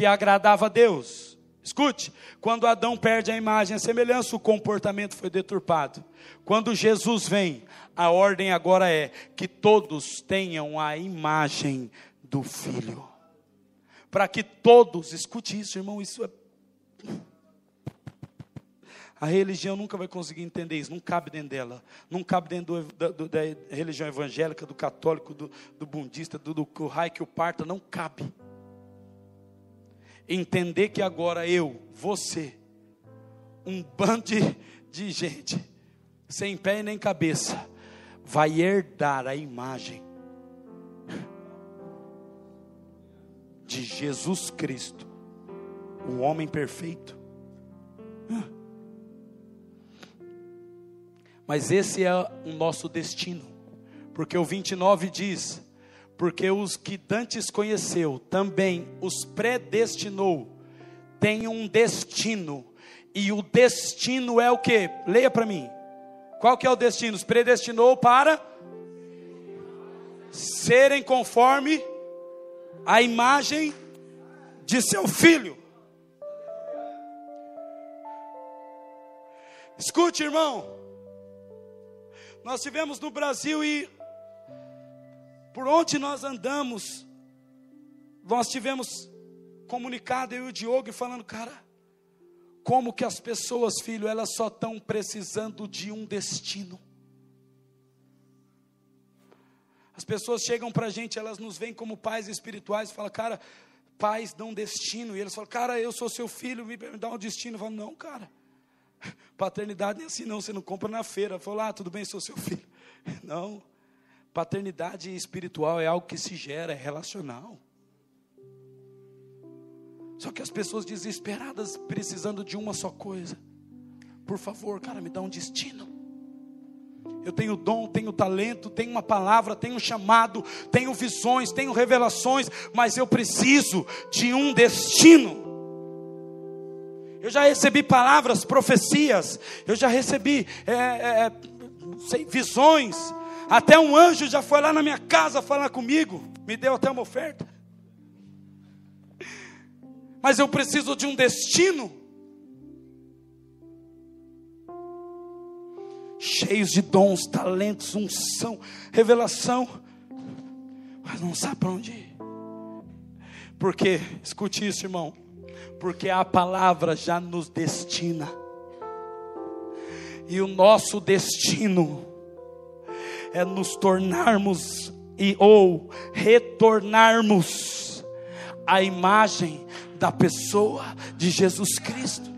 que agradava a Deus. Escute, quando Adão perde a imagem a semelhança, o comportamento foi deturpado. Quando Jesus vem, a ordem agora é que todos tenham a imagem do Filho. Para que todos, escute isso, irmão, isso é a religião nunca vai conseguir entender isso, não cabe dentro dela. Não cabe dentro do, do, da religião evangélica, do católico, do, do bundista, do, do, do raio que o parta, não cabe. Entender que agora eu, você, um bando de, de gente, sem pé nem cabeça, vai herdar a imagem de Jesus Cristo, o homem perfeito. Mas esse é o nosso destino, porque o 29 diz: Porque os que dantes conheceu, também os predestinou, tem um destino, e o destino é o que? Leia para mim. Qual que é o destino? Os predestinou para serem conforme a imagem de seu filho. Escute, irmão. Nós tivemos no Brasil e por onde nós andamos, nós tivemos comunicado eu e o Diogo falando, cara, Como que as pessoas, filho, elas só estão precisando de um destino. As pessoas chegam para a gente, elas nos veem como pais espirituais falam, cara, pais dão destino. E eles falam, cara, eu sou seu filho, me, dá um destino. Eu falo, não, cara, paternidade é assim, não, você não compra na feira. Eu falo, ah, tudo bem, sou seu filho. Não, paternidade espiritual é algo que se gera, é relacional. Só que as pessoas desesperadas, precisando de uma só coisa. Por favor, cara, me dá um destino. Eu tenho dom, tenho talento, tenho uma palavra, tenho chamado, tenho visões, tenho revelações, mas eu preciso de um destino. Eu já recebi palavras, profecias, eu já recebi é, é, sei, visões. Até um anjo já foi lá na minha casa falar comigo, me deu até uma oferta. Mas eu preciso de um destino. Cheios de dons, talentos, unção, revelação, mas não sabe para onde ir. Porque, escute isso, irmão, porque a palavra já nos destina, e o nosso destino é nos tornarmos e ou retornarmos à imagem da pessoa de Jesus Cristo.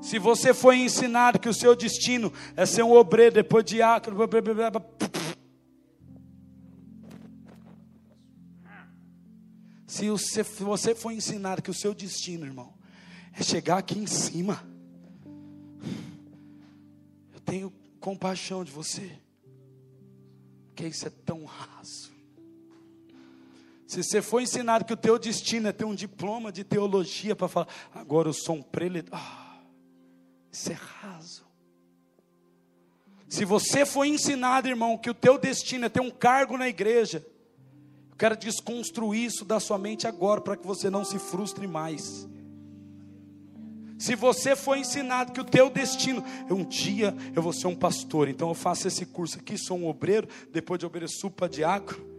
Se você foi ensinado que o seu destino é ser um obreiro, depois diácono, se você foi ensinado que o seu destino, irmão, é chegar aqui em cima, eu tenho compaixão de você, porque isso é tão raso. Se você for ensinado que o teu destino é ter um diploma de teologia para falar, agora eu sou um prelado, ah, isso é raso. Se você foi ensinado, irmão, que o teu destino é ter um cargo na igreja, eu quero desconstruir isso da sua mente agora, para que você não se frustre mais. Se você foi ensinado que o teu destino um dia eu vou ser um pastor, então eu faço esse curso aqui, sou um obreiro, depois de obreiro supa diácono,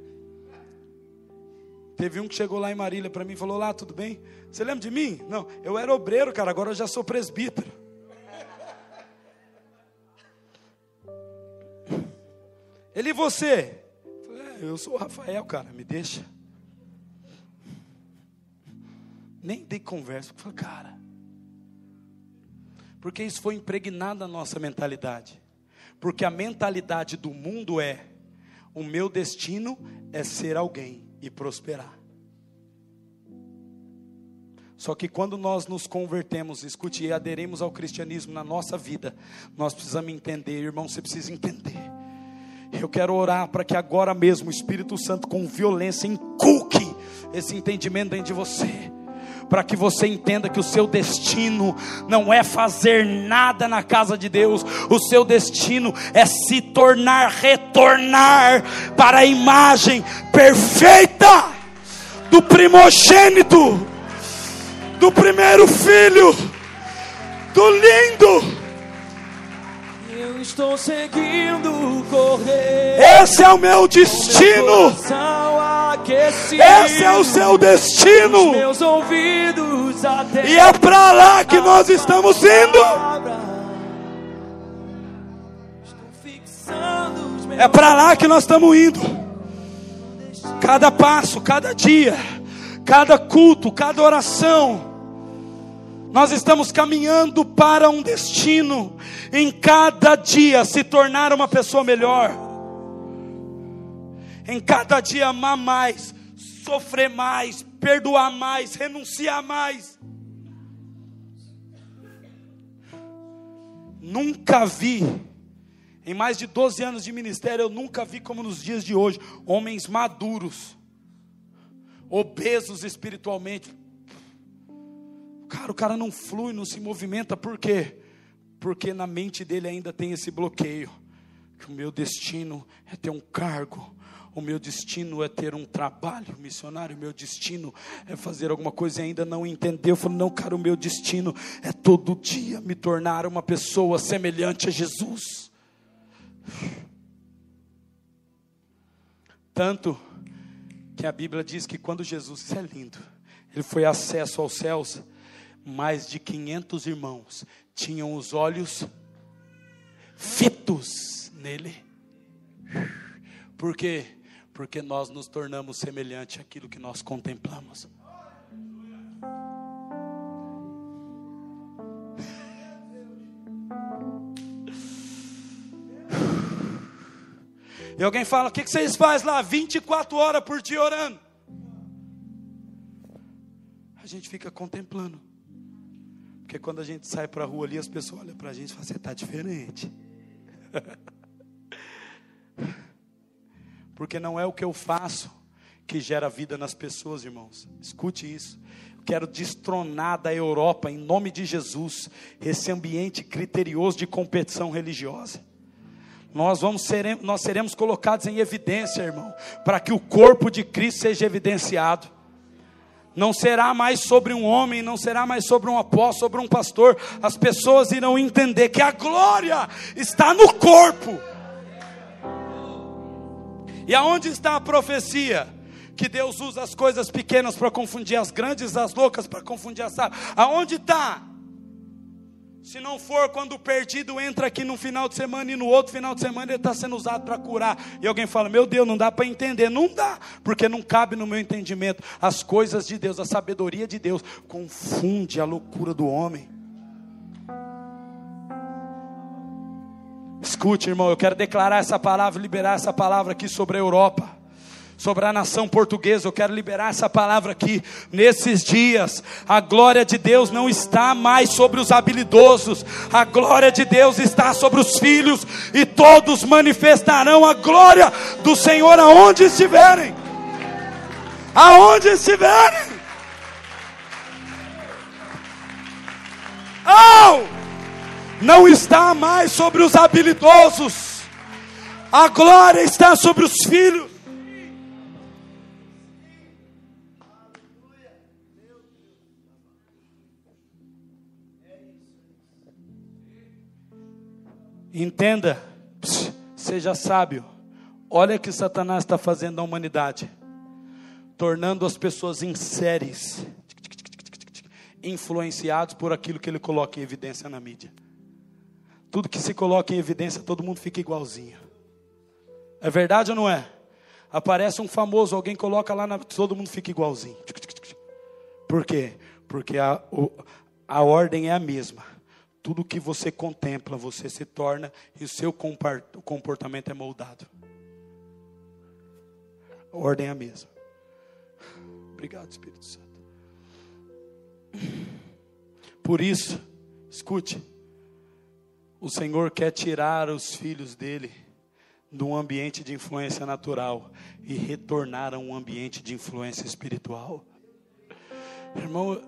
Teve um que chegou lá em Marília para mim e falou: Lá, tudo bem? Você lembra de mim? Não, eu era obreiro, cara, agora eu já sou presbítero. Ele e você? É, eu sou o Rafael, cara, me deixa. Nem dei conversa. Falei, cara. Porque isso foi impregnado na nossa mentalidade. Porque a mentalidade do mundo é: o meu destino é ser alguém e prosperar. Só que quando nós nos convertemos, escute, e aderimos ao cristianismo na nossa vida, nós precisamos entender, irmão, você precisa entender. Eu quero orar para que agora mesmo o Espírito Santo, com violência, inculque esse entendimento dentro de você para que você entenda que o seu destino não é fazer nada na casa de Deus, o seu destino é se tornar, retornar para a imagem perfeita do primogênito, do primeiro filho, do lindo estou seguindo correr. Esse é o meu destino. Esse é o seu destino. Meus ouvidos e é para lá que nós estamos indo. É para lá que nós estamos indo. Cada passo, cada dia, cada culto, cada oração nós estamos caminhando para um destino, em cada dia se tornar uma pessoa melhor, em cada dia amar mais, sofrer mais, perdoar mais, renunciar mais. Nunca vi, em mais de 12 anos de ministério, eu nunca vi como nos dias de hoje, homens maduros, obesos espiritualmente, Cara, o cara não flui, não se movimenta, por quê? Porque na mente dele ainda tem esse bloqueio. Que o meu destino é ter um cargo, o meu destino é ter um trabalho missionário, o meu destino é fazer alguma coisa e ainda não entendeu. Eu falo, não, cara, o meu destino é todo dia me tornar uma pessoa semelhante a Jesus. Tanto que a Bíblia diz que quando Jesus, isso é lindo, ele foi acesso aos céus, mais de 500 irmãos tinham os olhos fitos nele. Por quê? Porque nós nos tornamos semelhante àquilo que nós contemplamos. E alguém fala: o que vocês fazem lá 24 horas por dia orando? A gente fica contemplando. Porque quando a gente sai para a rua ali, as pessoas olham para a gente e falam: você está diferente. Porque não é o que eu faço que gera vida nas pessoas, irmãos. Escute isso. quero destronar da Europa, em nome de Jesus, esse ambiente criterioso de competição religiosa. Nós, vamos seremos, nós seremos colocados em evidência, irmão, para que o corpo de Cristo seja evidenciado. Não será mais sobre um homem, não será mais sobre um apóstolo, sobre um pastor. As pessoas irão entender que a glória está no corpo. E aonde está a profecia? Que Deus usa as coisas pequenas para confundir as grandes, as loucas para confundir as sábias. Aonde está? Se não for quando o perdido entra aqui no final de semana e no outro final de semana ele está sendo usado para curar. E alguém fala: Meu Deus, não dá para entender. Não dá, porque não cabe no meu entendimento. As coisas de Deus, a sabedoria de Deus, confunde a loucura do homem. Escute, irmão, eu quero declarar essa palavra, liberar essa palavra aqui sobre a Europa sobre a nação portuguesa. Eu quero liberar essa palavra aqui. Nesses dias, a glória de Deus não está mais sobre os habilidosos, a glória de Deus está sobre os filhos, e todos manifestarão a glória do Senhor aonde estiverem. Aonde estiverem. Oh! Não está mais sobre os habilidosos, a glória está sobre os filhos. Entenda, seja sábio. Olha o que Satanás está fazendo na humanidade, tornando as pessoas em séries, influenciados por aquilo que ele coloca em evidência na mídia. Tudo que se coloca em evidência, todo mundo fica igualzinho. É verdade ou não é? Aparece um famoso, alguém coloca lá, na, todo mundo fica igualzinho. Por quê? Porque a, a ordem é a mesma tudo que você contempla, você se torna e o seu comportamento é moldado. A ordem é a mesma. Obrigado, Espírito Santo. Por isso, escute, o Senhor quer tirar os filhos dele de um ambiente de influência natural e retornar a um ambiente de influência espiritual. Irmão,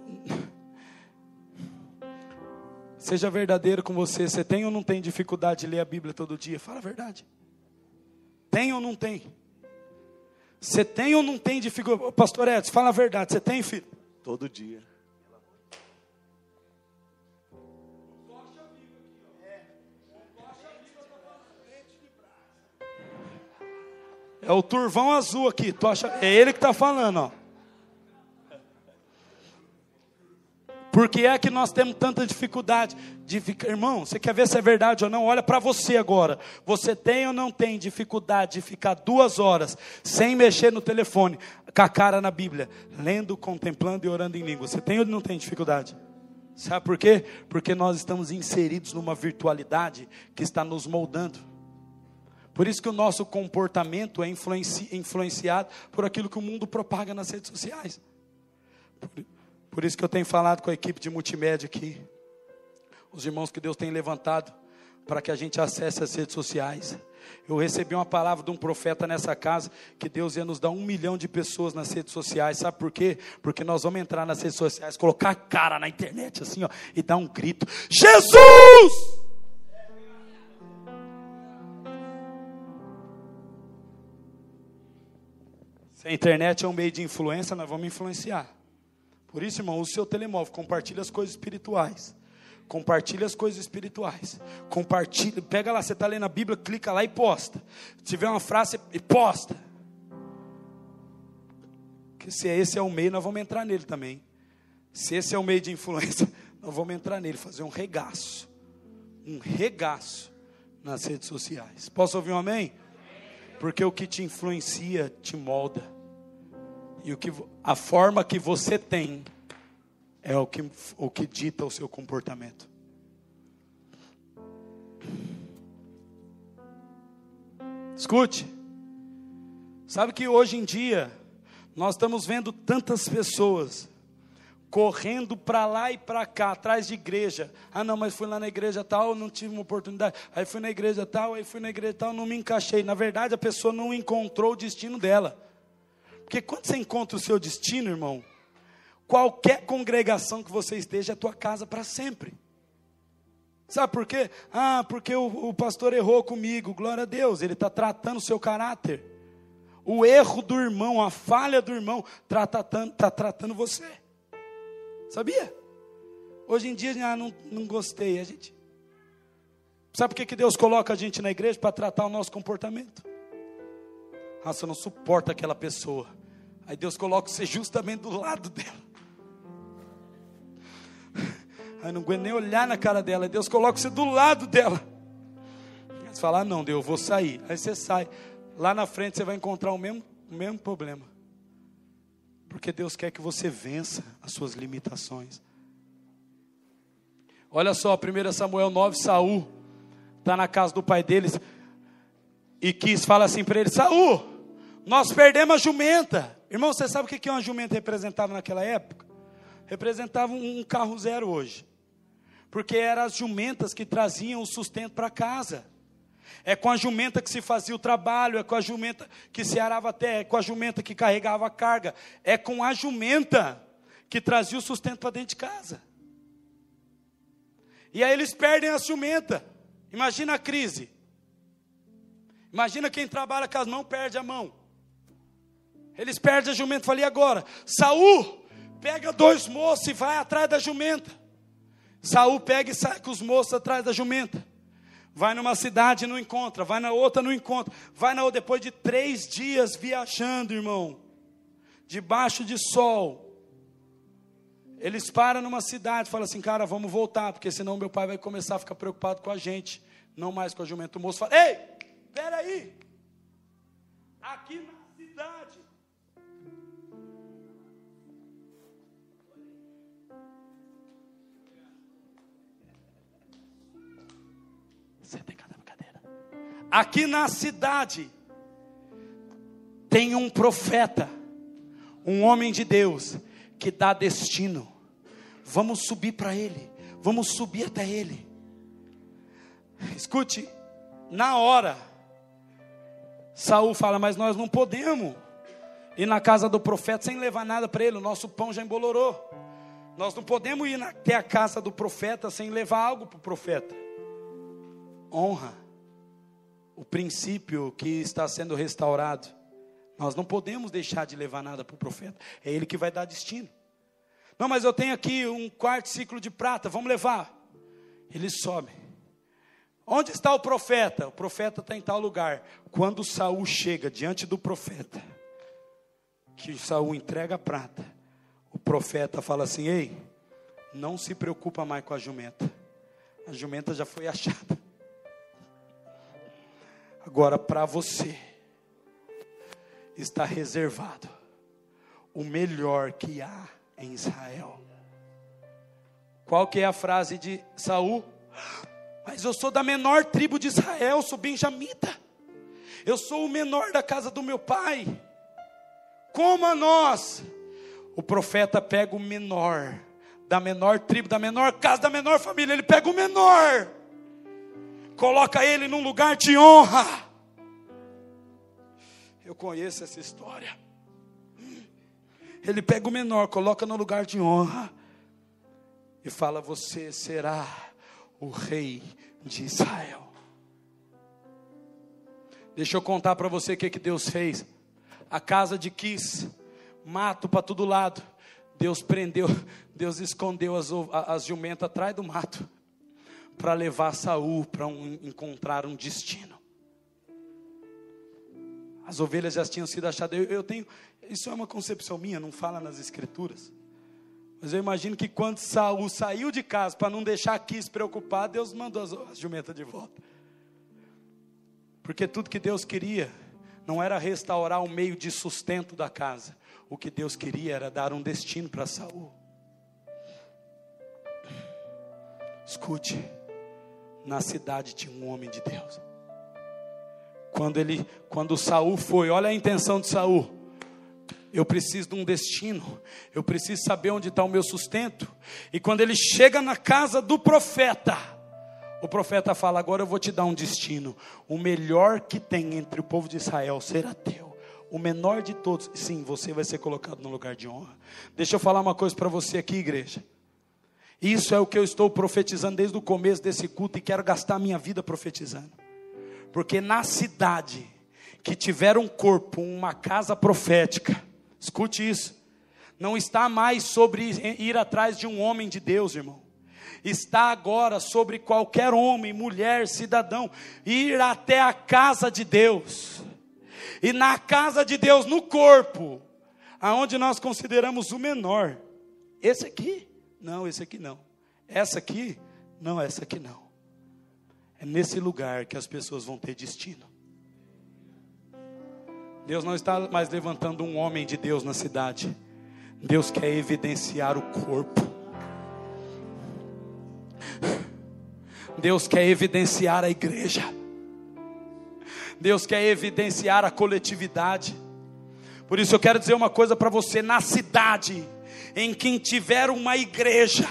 Seja verdadeiro com você. Você tem ou não tem dificuldade de ler a Bíblia todo dia? Fala a verdade. Tem ou não tem? Você tem ou não tem dificuldade? Pastor Edson, fala a verdade. Você tem, filho? Todo dia. É o turvão azul aqui. Tu acha? É ele que está falando, ó. Por que é que nós temos tanta dificuldade de ficar, irmão? Você quer ver se é verdade ou não? Olha para você agora. Você tem ou não tem dificuldade de ficar duas horas sem mexer no telefone, com a cara na Bíblia, lendo, contemplando e orando em língua? Você tem ou não tem dificuldade? Sabe por quê? Porque nós estamos inseridos numa virtualidade que está nos moldando. Por isso que o nosso comportamento é influenci, influenciado por aquilo que o mundo propaga nas redes sociais. Por, por isso que eu tenho falado com a equipe de multimédia aqui, os irmãos que Deus tem levantado para que a gente acesse as redes sociais. Eu recebi uma palavra de um profeta nessa casa que Deus ia nos dar um milhão de pessoas nas redes sociais. Sabe por quê? Porque nós vamos entrar nas redes sociais, colocar a cara na internet assim, ó, e dar um grito: Jesus! Se a internet é um meio de influência, nós vamos influenciar. Por isso, irmão, o seu telemóvel, compartilha as coisas espirituais. Compartilha as coisas espirituais. Compartilha, pega lá, você está lendo a Bíblia, clica lá e posta. Se tiver uma frase, e posta. Porque se esse é o meio, nós vamos entrar nele também. Se esse é o meio de influência, nós vamos entrar nele, fazer um regaço. Um regaço nas redes sociais. Posso ouvir um amém? Porque o que te influencia te molda. E o que, a forma que você tem é o que, o que dita o seu comportamento. Escute. Sabe que hoje em dia nós estamos vendo tantas pessoas correndo para lá e para cá, atrás de igreja. Ah, não, mas fui lá na igreja tal, não tive uma oportunidade. Aí fui na igreja tal, aí fui na igreja tal, não me encaixei. Na verdade, a pessoa não encontrou o destino dela. Porque quando você encontra o seu destino, irmão, qualquer congregação que você esteja é tua casa para sempre. Sabe por quê? Ah, porque o, o pastor errou comigo. Glória a Deus, ele está tratando o seu caráter. O erro do irmão, a falha do irmão, está tratando, tá tratando você. Sabia? Hoje em dia, ah, não, não gostei. A gente. Sabe por que, que Deus coloca a gente na igreja? Para tratar o nosso comportamento. Ah, você não suporta aquela pessoa. Aí Deus coloca você justamente do lado dela. Aí não aguento nem olhar na cara dela. Aí Deus coloca você do lado dela. Você fala, ah, não, Deus, eu vou sair. Aí você sai. Lá na frente você vai encontrar o mesmo, o mesmo problema. Porque Deus quer que você vença as suas limitações. Olha só, 1 Samuel 9, Saul está na casa do pai deles e quis fala assim para ele: Saul, nós perdemos a jumenta. Irmão, você sabe o que uma jumenta representava naquela época? Representava um carro zero hoje. Porque eram as jumentas que traziam o sustento para casa. É com a jumenta que se fazia o trabalho, é com a jumenta que se arava a terra, é com a jumenta que carregava a carga, é com a jumenta que trazia o sustento para dentro de casa. E aí eles perdem a jumenta. Imagina a crise. Imagina quem trabalha com as mãos perde a mão. Eles perdem a jumenta. Falei agora, Saul pega dois moços e vai atrás da jumenta. Saul pega e sai com os moços atrás da jumenta. Vai numa cidade e não encontra, vai na outra não encontra, vai na outra depois de três dias viajando, irmão, debaixo de sol. Eles param numa cidade, falam assim, cara, vamos voltar, porque senão meu pai vai começar a ficar preocupado com a gente, não mais com a jumenta. O moço fala, ei, peraí, aqui na Aqui na cidade tem um profeta, um homem de Deus que dá destino. Vamos subir para ele, vamos subir até ele. Escute, na hora, Saul fala, mas nós não podemos ir na casa do profeta sem levar nada para ele, o nosso pão já embolorou. Nós não podemos ir até a casa do profeta sem levar algo para o profeta. Honra o princípio que está sendo restaurado. Nós não podemos deixar de levar nada para o profeta. É ele que vai dar destino. Não, mas eu tenho aqui um quarto ciclo de prata, vamos levar. Ele sobe. Onde está o profeta? O profeta está em tal lugar. Quando Saul chega diante do profeta, que Saul entrega a prata, o profeta fala assim: Ei, não se preocupa mais com a jumenta. A jumenta já foi achada. Agora, para você, está reservado o melhor que há em Israel. Qual que é a frase de Saul? Mas eu sou da menor tribo de Israel, sou benjamita. Eu sou o menor da casa do meu pai. Como a nós? O profeta pega o menor, da menor tribo, da menor casa, da menor família. Ele pega o menor coloca ele num lugar de honra. Eu conheço essa história. Ele pega o menor, coloca no lugar de honra e fala: Você será o rei de Israel. Deixa eu contar para você o que, que Deus fez. A casa de Quis, mato para todo lado. Deus prendeu, Deus escondeu as, as jumentas atrás do mato para levar Saul para um, encontrar um destino. As ovelhas já tinham sido achadas. Eu, eu tenho, isso é uma concepção minha, não fala nas escrituras. Mas eu imagino que quando Saul saiu de casa para não deixar Quis preocupado, Deus mandou as, as jumentas de volta. Porque tudo que Deus queria não era restaurar o meio de sustento da casa. O que Deus queria era dar um destino para Saul. Escute, na cidade tinha um homem de Deus. Quando ele, quando Saul foi, olha a intenção de Saul. Eu preciso de um destino, eu preciso saber onde está o meu sustento. E quando ele chega na casa do profeta, o profeta fala: Agora eu vou te dar um destino. O melhor que tem entre o povo de Israel será teu. O menor de todos, sim, você vai ser colocado no lugar de honra. Deixa eu falar uma coisa para você aqui, igreja. Isso é o que eu estou profetizando desde o começo desse culto e quero gastar minha vida profetizando. Porque na cidade que tiver um corpo, uma casa profética, escute isso, não está mais sobre ir atrás de um homem de Deus, irmão. Está agora sobre qualquer homem, mulher, cidadão, ir até a casa de Deus. E na casa de Deus, no corpo, aonde nós consideramos o menor, esse aqui, não, esse aqui não. Essa aqui, não, essa aqui não. É nesse lugar que as pessoas vão ter destino. Deus não está mais levantando um homem de Deus na cidade. Deus quer evidenciar o corpo. Deus quer evidenciar a igreja. Deus quer evidenciar a coletividade. Por isso eu quero dizer uma coisa para você: na cidade em quem tiver uma igreja,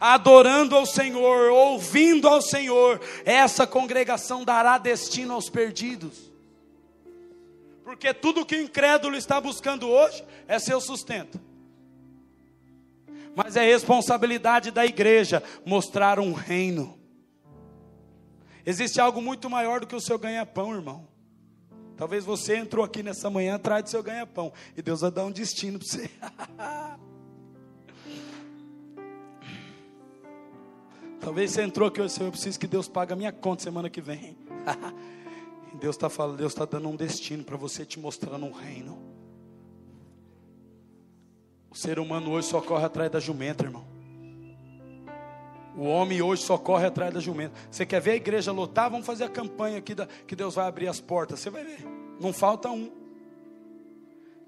adorando ao Senhor, ouvindo ao Senhor, essa congregação dará destino aos perdidos. Porque tudo que o incrédulo está buscando hoje é seu sustento. Mas é responsabilidade da igreja mostrar um reino. Existe algo muito maior do que o seu ganha-pão, irmão. Talvez você entrou aqui nessa manhã atrás do seu ganha-pão. E Deus vai dar um destino para você. Talvez você entrou aqui hoje, eu preciso que Deus pague a minha conta semana que vem. Deus está falando, Deus está dando um destino para você te mostrando um reino. O ser humano hoje só corre atrás da jumenta, irmão. O homem hoje só corre atrás da jumenta. Você quer ver a igreja lotar? Vamos fazer a campanha aqui da, que Deus vai abrir as portas. Você vai ver. Não falta um.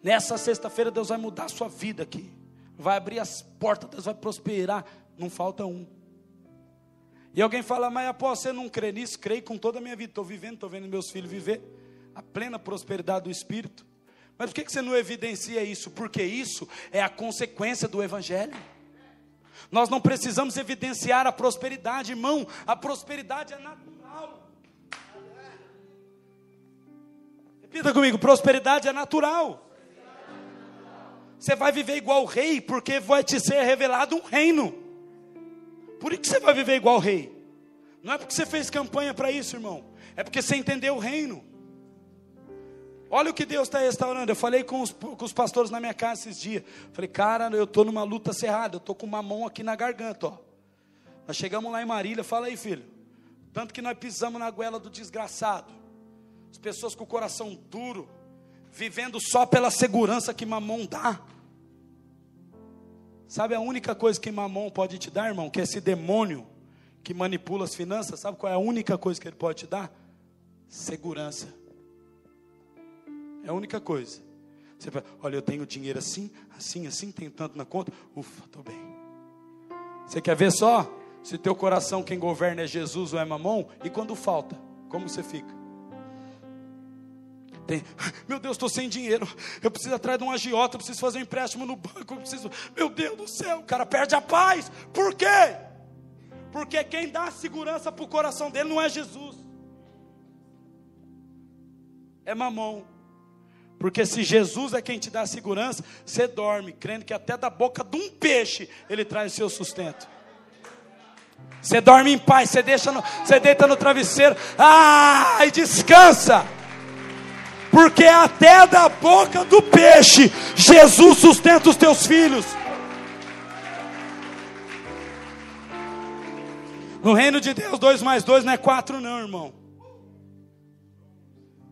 Nessa sexta-feira Deus vai mudar a sua vida aqui. Vai abrir as portas, Deus vai prosperar. Não falta um. E alguém fala, mas após você não crê nisso? Creio com toda a minha vida. Estou vivendo, estou vendo meus filhos viver a plena prosperidade do Espírito. Mas por que você não evidencia isso? Porque isso é a consequência do Evangelho. Nós não precisamos evidenciar a prosperidade, irmão. A prosperidade é natural. Repita comigo: prosperidade é natural. Você vai viver igual o rei, porque vai te ser revelado um reino. Por que você vai viver igual o rei? Não é porque você fez campanha para isso, irmão. É porque você entendeu o reino. Olha o que Deus está restaurando. Eu falei com os, com os, pastores na minha casa esses dias. Falei, cara, eu estou numa luta cerrada. Eu estou com uma mão aqui na garganta. Ó. Nós chegamos lá em Marília. Fala aí, filho. Tanto que nós pisamos na goela do desgraçado. As pessoas com o coração duro. Vivendo só pela segurança que mamão dá. Sabe a única coisa que mamão pode te dar, irmão? Que é esse demônio que manipula as finanças. Sabe qual é a única coisa que ele pode te dar? Segurança. É a única coisa. Você fala, olha, eu tenho dinheiro assim, assim, assim, tenho tanto na conta. Ufa, estou bem. Você quer ver só? Se teu coração quem governa é Jesus ou é mamão, e quando falta, como você fica? Tem, meu Deus, estou sem dinheiro. Eu preciso atrás de um agiota, eu preciso fazer um empréstimo no banco. Eu preciso, meu Deus do céu, o cara perde a paz. Por quê? Porque quem dá segurança para o coração dele não é Jesus, é mamão. Porque se Jesus é quem te dá segurança, você dorme, crendo que até da boca de um peixe ele traz o seu sustento. Você dorme em paz, você, deixa no, você deita no travesseiro, ah, e descansa porque até da boca do peixe Jesus sustenta os teus filhos. No reino de Deus, dois mais dois não é quatro, não, irmão.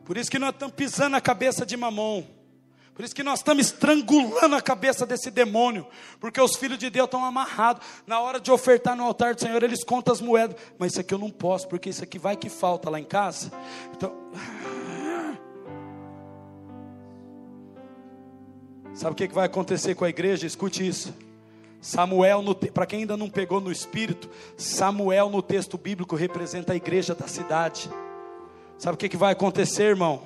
Por isso que nós estamos pisando a cabeça de mamon. Por isso que nós estamos estrangulando a cabeça desse demônio. Porque os filhos de Deus estão amarrados. Na hora de ofertar no altar do Senhor, eles contam as moedas. Mas isso aqui eu não posso, porque isso aqui vai que falta lá em casa. Então. Sabe o que vai acontecer com a igreja? Escute isso. Samuel, para quem ainda não pegou no espírito, Samuel no texto bíblico representa a igreja da cidade. Sabe o que, vai acontecer, irmão?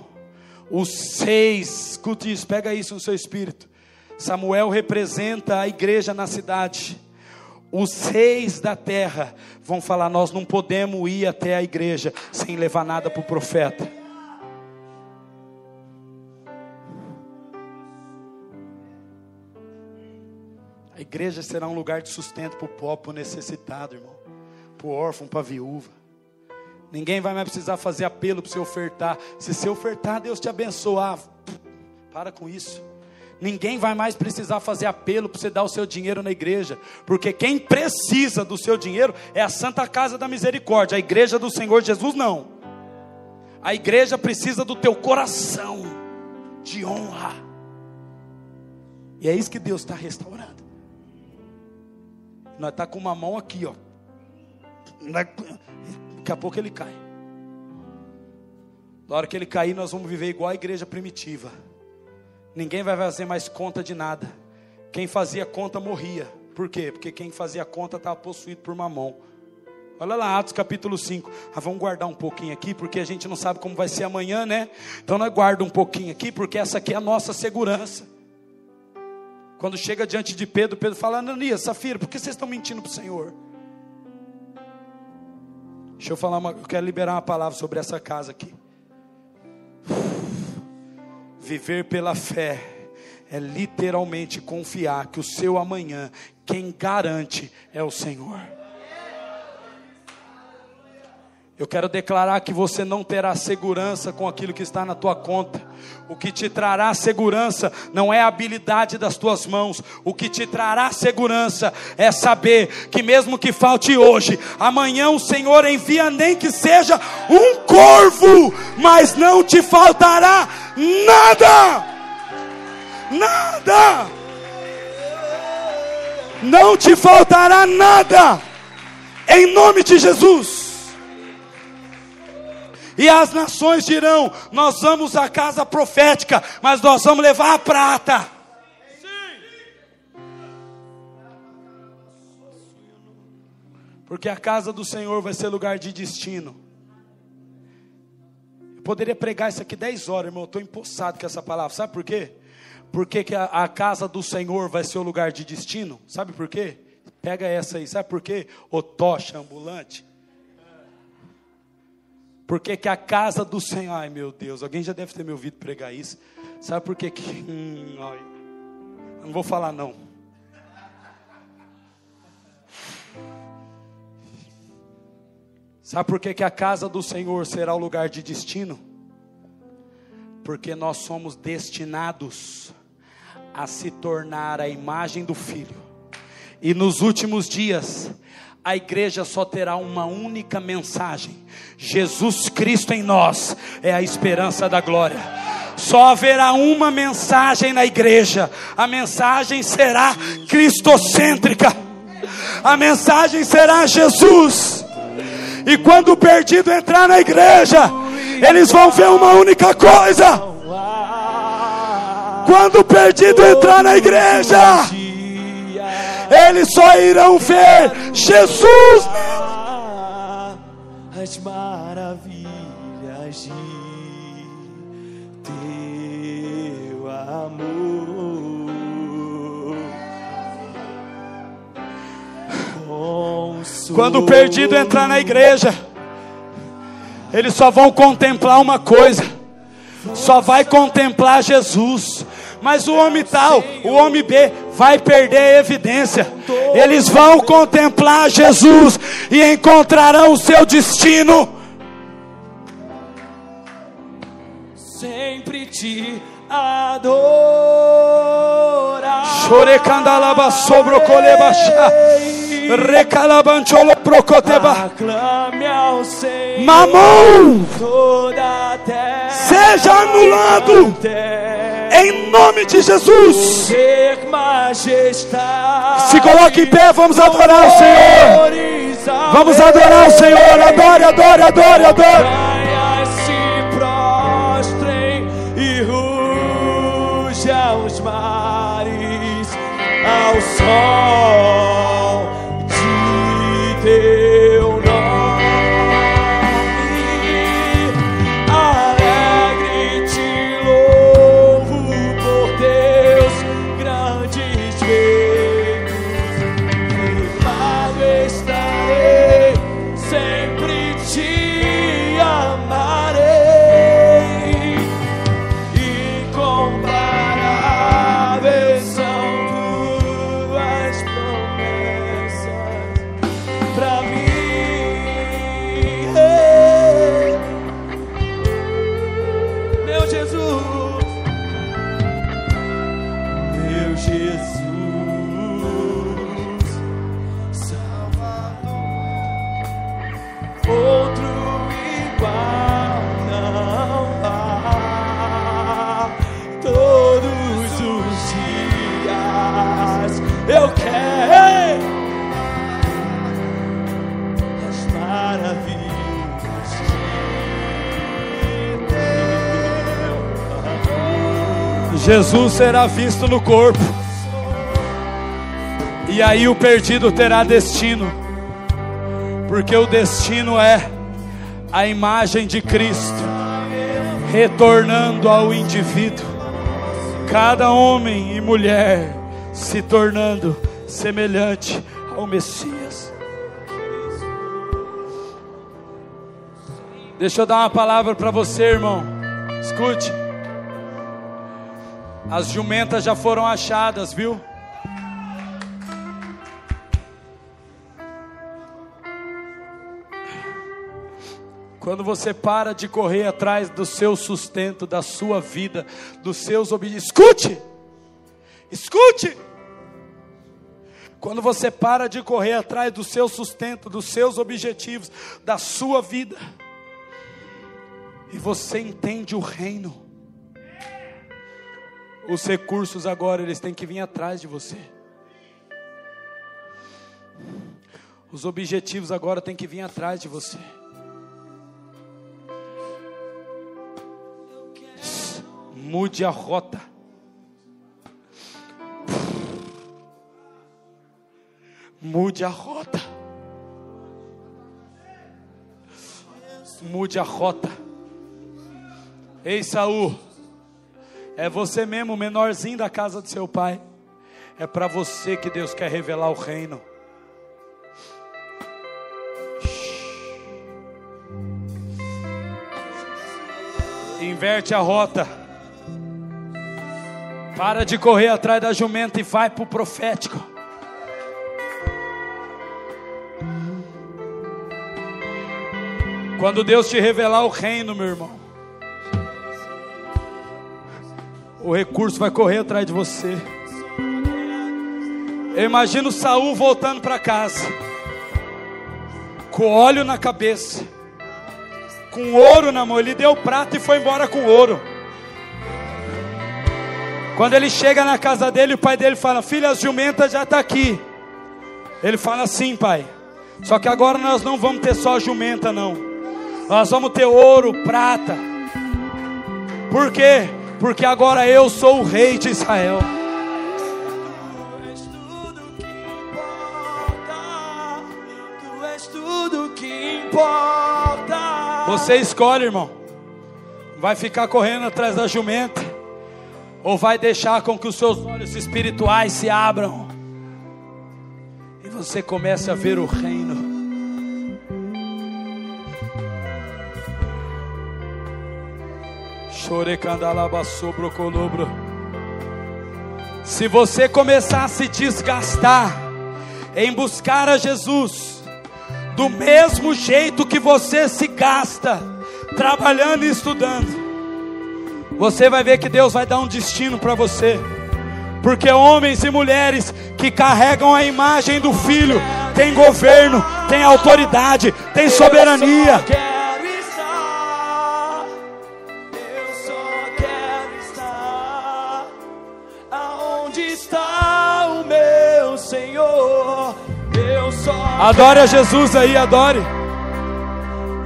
Os seis, escute isso, pega isso no seu espírito. Samuel representa a igreja na cidade. Os reis da terra vão falar: Nós não podemos ir até a igreja sem levar nada para o profeta. A igreja será um lugar de sustento para o pobre, para o necessitado, irmão, para o órfão, para a viúva. Ninguém vai mais precisar fazer apelo para você ofertar. Se você ofertar, Deus te abençoar. Para com isso. Ninguém vai mais precisar fazer apelo para você dar o seu dinheiro na igreja, porque quem precisa do seu dinheiro é a Santa Casa da Misericórdia, a igreja do Senhor Jesus não. A igreja precisa do teu coração de honra. E é isso que Deus está restaurando. Nós está com uma mão aqui, ó. Daqui a pouco ele cai. Na hora que ele cair, nós vamos viver igual a igreja primitiva. Ninguém vai fazer mais conta de nada. Quem fazia conta morria. Por quê? Porque quem fazia conta estava possuído por mamão. Olha lá, Atos capítulo 5. Ah, vamos guardar um pouquinho aqui, porque a gente não sabe como vai ser amanhã, né? Então nós guarda um pouquinho aqui, porque essa aqui é a nossa segurança. Quando chega diante de Pedro, Pedro fala: Ananias, Safira, por que vocês estão mentindo para o Senhor? Deixa eu falar, uma, eu quero liberar uma palavra sobre essa casa aqui. Viver pela fé é literalmente confiar que o seu amanhã, quem garante é o Senhor. Eu quero declarar que você não terá segurança com aquilo que está na tua conta. O que te trará segurança não é a habilidade das tuas mãos. O que te trará segurança é saber que mesmo que falte hoje, amanhã o Senhor envia nem que seja um corvo, mas não te faltará nada. Nada. Não te faltará nada. Em nome de Jesus e as nações dirão: Nós vamos à casa profética, mas nós vamos levar a prata. Porque a casa do Senhor vai ser lugar de destino. Eu poderia pregar isso aqui 10 horas, irmão. Estou empossado com essa palavra. Sabe por quê? Porque que a, a casa do Senhor vai ser o lugar de destino. Sabe por quê? Pega essa aí. Sabe por quê? O tocha ambulante. Porque que a casa do Senhor, ai meu Deus, alguém já deve ter me ouvido pregar isso. Sabe por que que, hum, não vou falar não. Sabe por que que a casa do Senhor será o lugar de destino? Porque nós somos destinados a se tornar a imagem do Filho. E nos últimos dias, a igreja só terá uma única mensagem: Jesus Cristo em nós é a esperança da glória. Só haverá uma mensagem na igreja, a mensagem será cristocêntrica, a mensagem será Jesus. E quando o perdido entrar na igreja, eles vão ver uma única coisa. Quando o perdido entrar na igreja, eles só irão ver Jesus. As maravilhas de teu amor. Quando o perdido entrar na igreja, eles só vão contemplar uma coisa, só vai contemplar Jesus. Mas o homem tal, o homem B, vai perder a evidência. Eles vão contemplar Jesus e encontrarão o seu destino. Sempre te adorar. Chorecandalaba sobre colebachá. Recalabancholo procoteba. Mamão. seja anulado. Em nome de Jesus. Se coloque em pé, vamos adorar o Senhor. Vamos adorar o Senhor. Adore, adore, adore, adore. Eu quero as maravilhas de teu Jesus será visto no corpo. E aí o perdido terá destino. Porque o destino é a imagem de Cristo retornando ao indivíduo. Cada homem e mulher se tornando semelhante ao Messias. Deixa eu dar uma palavra para você, irmão. Escute. As jumentas já foram achadas, viu? Quando você para de correr atrás do seu sustento, da sua vida, dos seus objetivos. Escute! Escute! Quando você para de correr atrás do seu sustento, dos seus objetivos, da sua vida, e você entende o reino, os recursos agora eles têm que vir atrás de você. Os objetivos agora têm que vir atrás de você. Mude a rota. Mude a rota. Mude a rota. Ei, Saul. É você mesmo, menorzinho da casa do seu pai. É para você que Deus quer revelar o reino. Inverte a rota. Para de correr atrás da jumenta e vai para o profético. Quando Deus te revelar o reino, meu irmão, o recurso vai correr atrás de você. Eu imagino Saul voltando para casa, com óleo na cabeça, com ouro na mão. Ele deu prata e foi embora com ouro. Quando ele chega na casa dele, o pai dele fala: Filha, a jumenta já está aqui. Ele fala assim, pai. Só que agora nós não vamos ter só a jumenta, não. Nós vamos ter ouro, prata. Por quê? Porque agora eu sou o rei de Israel. Tu és tudo que importa. Tu és tudo que importa. Você escolhe, irmão. Vai ficar correndo atrás da jumenta? Ou vai deixar com que os seus olhos espirituais se abram? E você comece a ver o reino. Se você começar a se desgastar em buscar a Jesus, do mesmo jeito que você se gasta trabalhando e estudando, você vai ver que Deus vai dar um destino para você. Porque homens e mulheres que carregam a imagem do Filho têm governo, têm autoridade, têm soberania. Adore a Jesus aí, adore.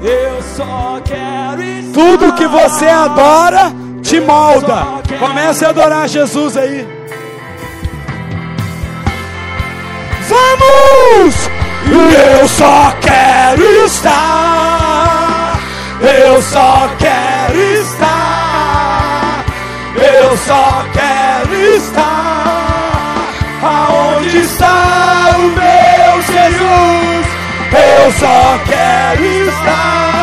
Eu só quero. Tudo que você adora te molda. Comece a adorar Jesus aí. Vamos! Eu só quero estar. Eu só quero estar. Eu só quero estar. Aonde está? Eu só quero estar.